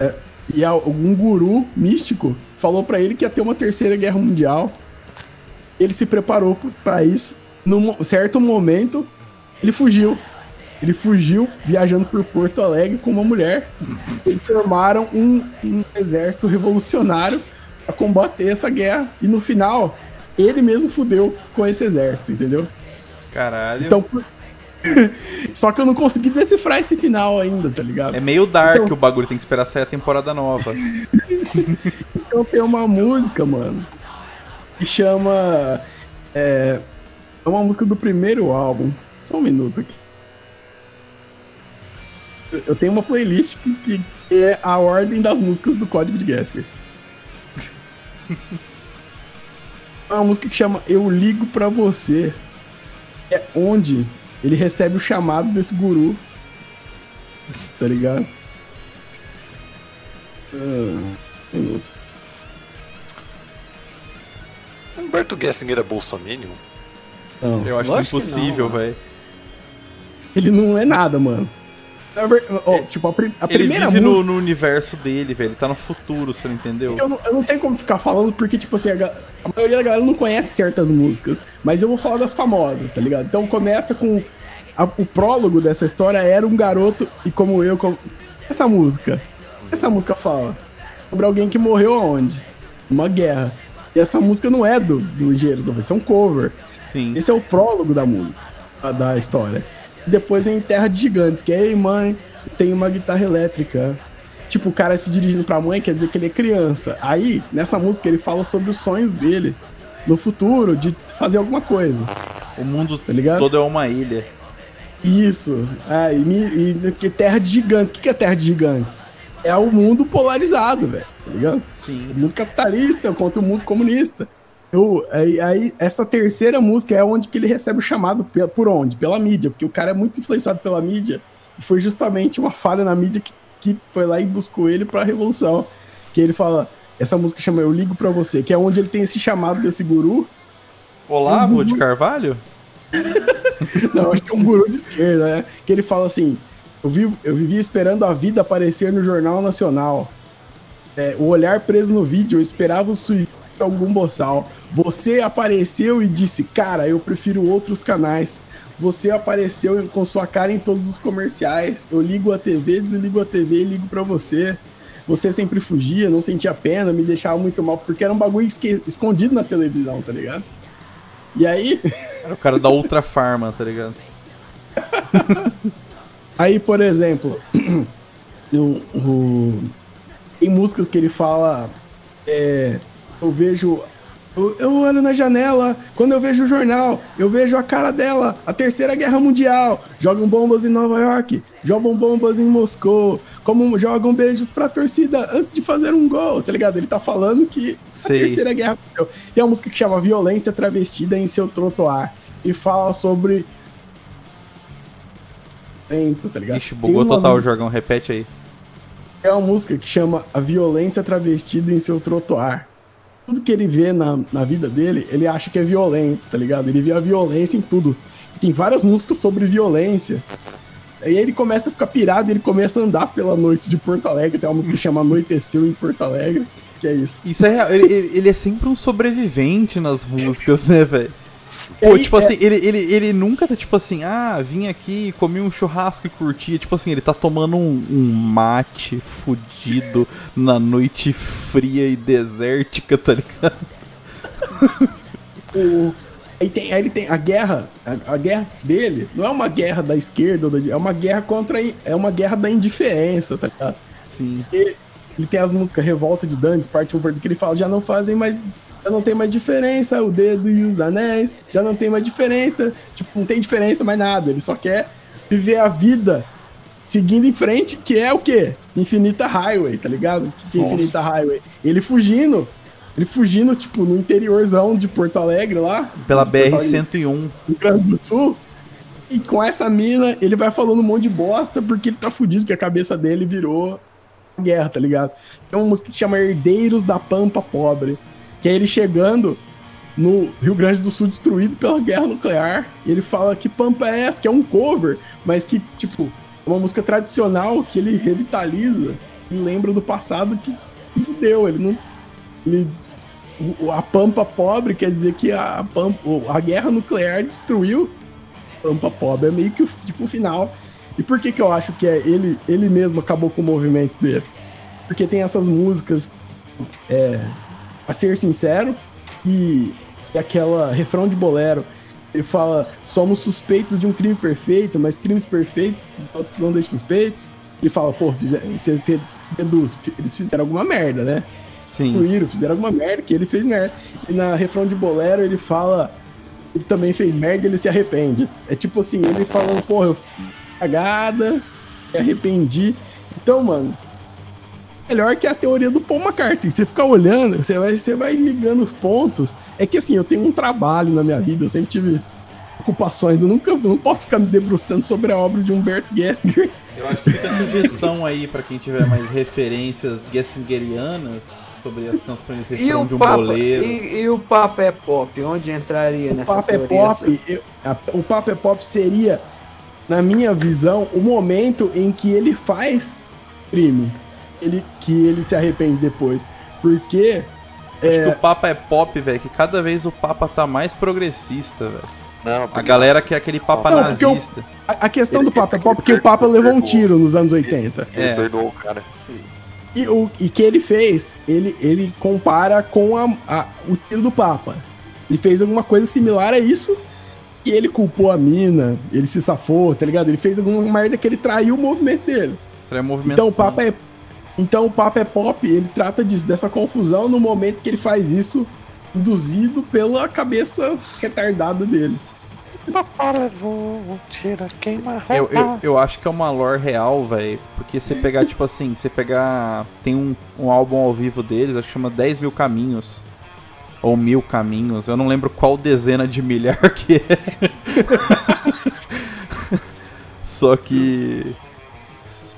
é, e algum guru místico falou pra ele que ia ter uma terceira guerra mundial. Ele se preparou para isso. Num certo momento, ele fugiu. Ele fugiu viajando por Porto Alegre com uma mulher. Eles formaram um, um exército revolucionário para combater essa guerra. E no final, ele mesmo fudeu com esse exército, entendeu? Caralho. Então. por- [LAUGHS] Só que eu não consegui decifrar esse final ainda, tá ligado? É meio dark Então- o bagulho, tem que esperar sair a temporada nova. [LAUGHS] Então tem uma música, mano, que chama. É, é uma música do primeiro álbum. Só um minuto aqui. Eu- tenho uma playlist que, que é a ordem das músicas do Código de Gessinger. [LAUGHS] É uma música que chama Eu Ligo Pra Você. É onde ele recebe o chamado desse guru. Tá ligado? Minuto. Humberto Gessinger é bolsominion? Não, Eu acho que impossível, velho. ele não é nada, mano. Ó, tipo, a, pri- a Ele primeira vive no, no universo dele, velho. Ele tá no futuro, você não entendeu? Eu não, eu não tenho como ficar falando porque, tipo assim, a, a maioria da galera não conhece certas músicas. Mas eu vou falar das famosas, tá ligado? Então começa com. a- o prólogo dessa história era um garoto e como eu. Como, essa música. Essa música fala sobre alguém que morreu aonde? Uma guerra. E essa música não é do, do Engenheiro do Isso é um cover. Sim. Esse é o prólogo da música, da história. Depois vem Terra de Gigantes, que é, ei mãe, tem uma guitarra elétrica. Tipo, o cara se dirigindo pra mãe quer dizer que ele é criança. Aí, nessa música, ele fala sobre os sonhos dele no futuro, de fazer alguma coisa. O mundo Tá ligado? todo é uma ilha. Isso. É, e, e que Terra de Gigantes. O que que é Terra de Gigantes? É o mundo polarizado, velho. Tá ligado? Sim. O mundo capitalista contra o mundo comunista. Eu, aí, aí, essa terceira música é onde que ele recebe o chamado por onde? Pela mídia, porque o cara é muito influenciado pela mídia. E foi justamente uma falha na mídia que, que foi lá e buscou ele pra revolução. Que ele fala, essa música chama Eu Ligo Pra Você, que é onde ele tem esse chamado desse guru. Olavo de Carvalho? [LAUGHS] Não, acho que é um guru de esquerda, né? Que ele fala assim: eu, vivo, eu vivia esperando a vida aparecer no Jornal Nacional. É, o olhar preso no vídeo, eu esperava o suicídio algum boçal. Você apareceu e disse, cara, eu prefiro outros canais. Você apareceu com sua cara em todos os comerciais. Eu ligo a TV, desligo a TV e ligo pra você. Você sempre fugia, não sentia pena, me deixava muito mal, porque era um bagulho escondido na televisão, tá ligado? E aí, [LAUGHS] Era o cara da Ultra Farma, tá ligado? [LAUGHS] Aí, por exemplo, [CLEARS THROAT] o- tem músicas que ele fala. é, eu vejo. Eu, eu olho na janela, quando eu vejo o jornal, eu vejo a cara dela, a Terceira Guerra Mundial. Jogam bombas em Nova York, jogam bombas em Moscou, como jogam beijos pra torcida antes de fazer um gol, tá ligado? Ele tá falando que Sei. a Terceira Guerra Mundial. Tem uma música que chama Violência Travestida em Seu Trotoar e fala sobre. Tá ligado? Ixi, bugou uma total o Jorgão. Repete aí. é uma música que chama A Violência Travestida em Seu Trotoar. Tudo que ele vê na, na vida dele, ele acha que é violento, tá ligado? Ele vê a violência em tudo. Tem várias músicas sobre violência. Aí ele começa a ficar pirado, ele começa a andar pela noite de Porto Alegre. Tem uma música que chama Anoiteceu em Porto Alegre. Que é isso. Isso é real. Ele, ele- ele é sempre um sobrevivente nas músicas, né, velho? Pô, tipo é- assim, ele, ele, ele nunca tá tipo assim, ah, vim aqui, comi um churrasco e curti. Tipo assim, ele tá tomando um, um mate fudido na noite fria e desértica, tá ligado? o- aí, tem, aí ele tem a guerra, a, a guerra dele não é uma guerra da esquerda, é uma guerra contra, é uma guerra da indiferença, tá ligado? Sim. ele, ele tem as músicas Revolta de Dantes, parte 1, parte 2, que ele fala, já não fazem mais. Já não tem mais diferença, o dedo e os anéis, já não tem mais diferença. Tipo, não tem diferença mais nada. Ele só quer viver a vida seguindo em frente, que é o quê? Infinita Highway, tá ligado? É Infinita Highway. Ele fugindo, ele fugindo, tipo, no interiorzão de Porto Alegre lá. Pela Porto Alegre, BR-101. no Rio Grande do Sul. E com essa mina, ele vai falando um monte de bosta porque ele tá fudido, que a cabeça dele virou guerra, tá ligado? Tem uma música que chama Herdeiros da Pampa Pobre, que é ele chegando no Rio Grande do Sul destruído pela guerra nuclear. Ele fala que Pampa é essa, que é um cover, mas que, tipo, é uma música tradicional que ele revitaliza e lembra do passado que fudeu. Ele não. Ele a Pampa pobre quer dizer que a, Pampa, a guerra nuclear destruiu Pampa pobre. É meio que tipo, o final. E por que, que eu acho que é ele, ele mesmo acabou com o movimento dele? Porque tem essas músicas, é, a ser sincero, e, aquela refrão de bolero. Ele fala: somos suspeitos de um crime perfeito, mas crimes perfeitos não deixam suspeitos. Ele fala: pô, você, você deduz, eles fizeram alguma merda, né? Sim. destruíram, fizeram alguma merda, que ele fez merda. E na refrão de bolero ele fala ele também fez merda e ele se arrepende. É tipo assim, ele falando, porra, eu cagada, me arrependi. Então, mano, melhor que a teoria do Paul McCartney. Você ficar olhando, você vai, você vai ligando os pontos. É que assim, eu tenho um trabalho na minha vida, eu sempre tive ocupações. Eu nunca eu não posso ficar me debruçando sobre a obra de Humberto Gessinger. Eu acho que fica a sugestão aí pra quem tiver mais referências gessingerianas sobre as canções E o, de um Papa, boleiro. e, e o Papa é Pop? Onde entraria O nessa Papo é? Pop, eu- a- o Papo é Pop seria, na minha visão, o momento em que ele faz crime. Ele, que ele se arrepende depois. Porque Acho que o Papa é pop, velho, que cada vez o Papa tá mais progressista, velho. Não, A porque- galera quer aquele Papa Não, porque o- nazista. a, a questão Ele- do Papa é ele- Pop é que o Papa levou um tiro nos anos 80. Ele É. perdoou o cara. E o e que ele fez, ele, ele compara com a, a- o tiro do Papa. Ele fez alguma coisa similar a isso e ele culpou a mina, ele se safou, tá ligado? Ele fez alguma merda que ele traiu o movimento dele. Isso é movimento. Então o Papa é então o Papa é pop, ele trata disso, dessa confusão no momento que ele faz isso, induzido pela cabeça retardada dele. Papá levou tiro, queima roupa. Eu, eu, eu acho que é uma lore real, velho. Porque você pegar, tipo assim, você pegar. Tem um, um álbum ao vivo deles, acho que chama 10 mil caminhos. Ou mil caminhos. Eu não lembro qual dezena de milhar [LAUGHS] que é. Só que.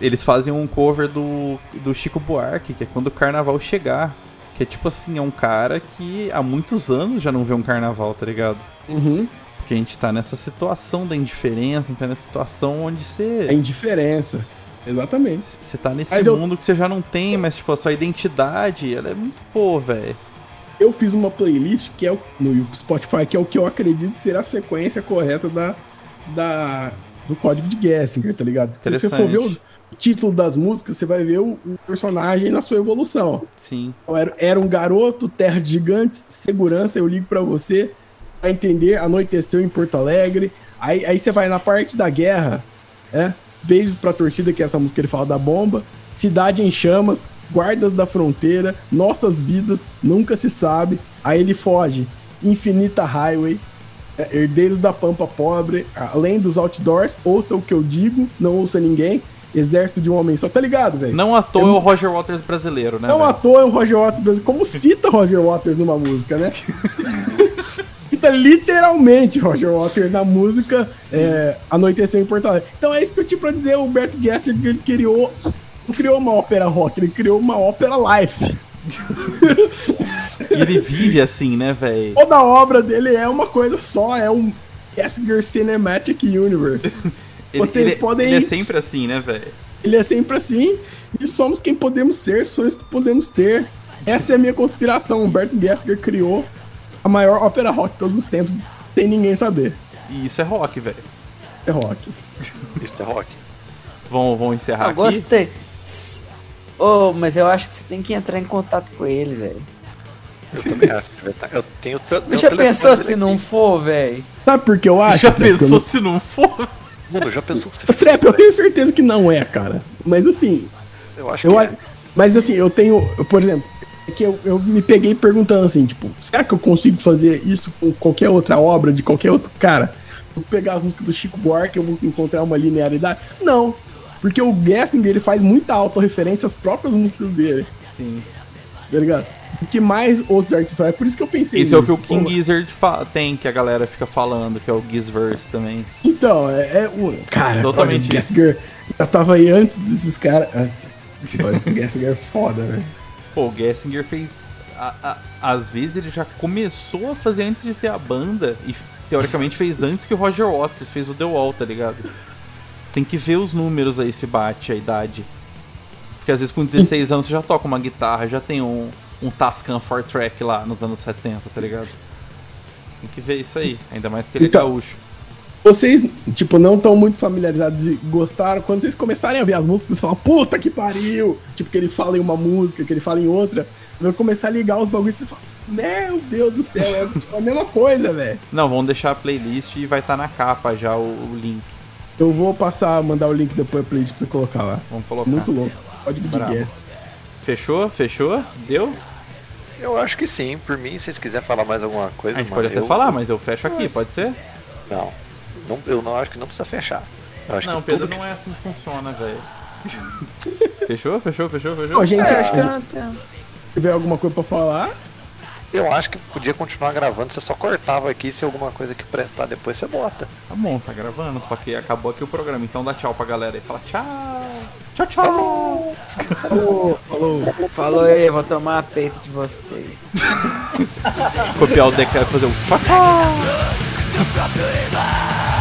Eles fazem um cover do, do Chico Buarque, que é quando o carnaval chegar. Que é tipo assim, é um cara que há muitos anos já não vê um carnaval, tá ligado? Uhum. Porque a gente tá nessa situação da indiferença, tá nessa situação onde A você. indiferença. Exatamente. Você tá nesse Mas eu- mundo que você já não tem, mas tipo, a sua identidade, ela é muito boa, velho. Eu fiz uma playlist que é o, no Spotify, que é o que eu acredito ser a sequência correta da, da, do código de Gessinger, tá ligado? Se você for ver o, Interessante. o título das músicas, você vai ver o, o personagem na sua evolução. Sim. Então, Era, era um garoto, terra de gigantes, segurança, eu ligo pra você, pra entender, anoiteceu em Porto Alegre. Aí, aí você vai na parte da guerra, é? Beijos pra torcida, que é essa música que ele fala da bomba. Cidade em chamas, guardas da fronteira, nossas vidas, nunca se sabe. Aí ele foge. Infinita Highway, é, herdeiros da pampa pobre, além dos outdoors, ouça o que eu digo, não ouça ninguém. Exército de um homem só, tá ligado, velho? Não à toa é o Roger Waters brasileiro, né? Não velho? à toa é o Roger Waters brasileiro. Como [LAUGHS] cita Roger Waters numa música, né? cita [LAUGHS] literalmente Roger Waters na música é, Anoiteceu em Porto Alegre. Então é isso que eu tinha pra dizer. O Humberto Gessinger ele criou, não criou uma ópera rock, ele criou uma ópera life. [LAUGHS] E ele vive assim, né, velho? Toda obra dele é uma coisa só, é um Gessinger Cinematic Universe. Ele, Vocês ele- podem- ele é sempre assim, né, velho? Ele é sempre assim, e somos quem podemos ser, sonhos que podemos ter. Essa é a minha conspiração. Humberto Gessinger criou a maior ópera rock de todos os tempos, sem ninguém saber. E isso é rock, velho. É rock. Isso é rock. Vamos, vamos encerrar Ah, aqui. gostei. Oh, mas eu acho que você tem que entrar em contato com ele, velho. Eu também acho que vai estar. Eu tenho tanto. Já pensou se não for, velho? Sabe por que eu acho? Já pensou Eu se não for? Mano, já pensou se [LAUGHS] Trap, eu tenho certeza que não é, cara. Mas assim, Eu acho eu, que a- é. mas assim, eu tenho, eu, por exemplo, é que eu, eu me peguei perguntando assim, tipo, será que eu consigo fazer isso com qualquer outra obra de qualquer outro cara? Eu vou pegar as músicas do Chico Buarque, eu vou encontrar uma linearidade? Não, porque o Gessinger ele faz muita autorreferência às próprias músicas dele, Sim. tá ligado? O que mais outros artistas é por isso que eu pensei Isso é o que o nisso. King Pô, Gizzard tem, que a galera fica falando, que é o Gizverse também. Então, é, é o. Cara, Totalmente olha, o Gessinger já tava aí antes desses caras. O Gessinger é foda, velho. Pô, o Gessinger fez. a- a- às vezes ele já começou a fazer antes de ter a banda e teoricamente fez antes que o Roger Waters fez o The Wall, tá ligado? Tem que ver os números aí se bate a idade. Porque às vezes com 16 anos você já toca uma guitarra, já tem um, um Tascam 4-track lá nos anos 70, tá ligado? Tem que ver isso aí, ainda mais que ele é Então- gaúcho. Vocês, tipo, não estão muito familiarizados e gostaram. Quando vocês começarem a ver as músicas, vocês falam, puta que pariu! Tipo, que ele fala em uma música, que ele fala em outra. Vai começar a ligar os bagulhos e você fala, meu Deus do céu, é tipo [LAUGHS] a mesma coisa, velho. Não, vamos deixar a playlist e vai estar na capa já o, o link. Eu vou passar, mandar o link depois pra playlist pra você colocar lá. Vamos colocar. Muito louco. Pode guerra. Fechou? Fechou? Deu? Eu acho que sim. Por mim, se vocês quiserem falar mais alguma coisa, A gente mano, pode até eu- falar, mas eu fecho aqui, pode ser? Não. não. Eu não acho que não precisa fechar. Eu acho Não, que Pedro, tudo não é assim que funciona, velho. [LAUGHS] fechou? Fechou? Fechou? Fechou? Ó, gente, É, acho que eu se não tenho. tiver alguma coisa pra falar, Eu acho que podia continuar gravando, você só cortava aqui, se alguma coisa que prestar depois você bota. Tá bom, tá gravando, só que acabou aqui o programa. Então dá tchau pra galera aí. Fala tchau. Tchau, tchau. Falou, falou. Falou aí, vou tomar a peito de vocês. Copiar o deck e fazer um tchau, tchau. [LAUGHS]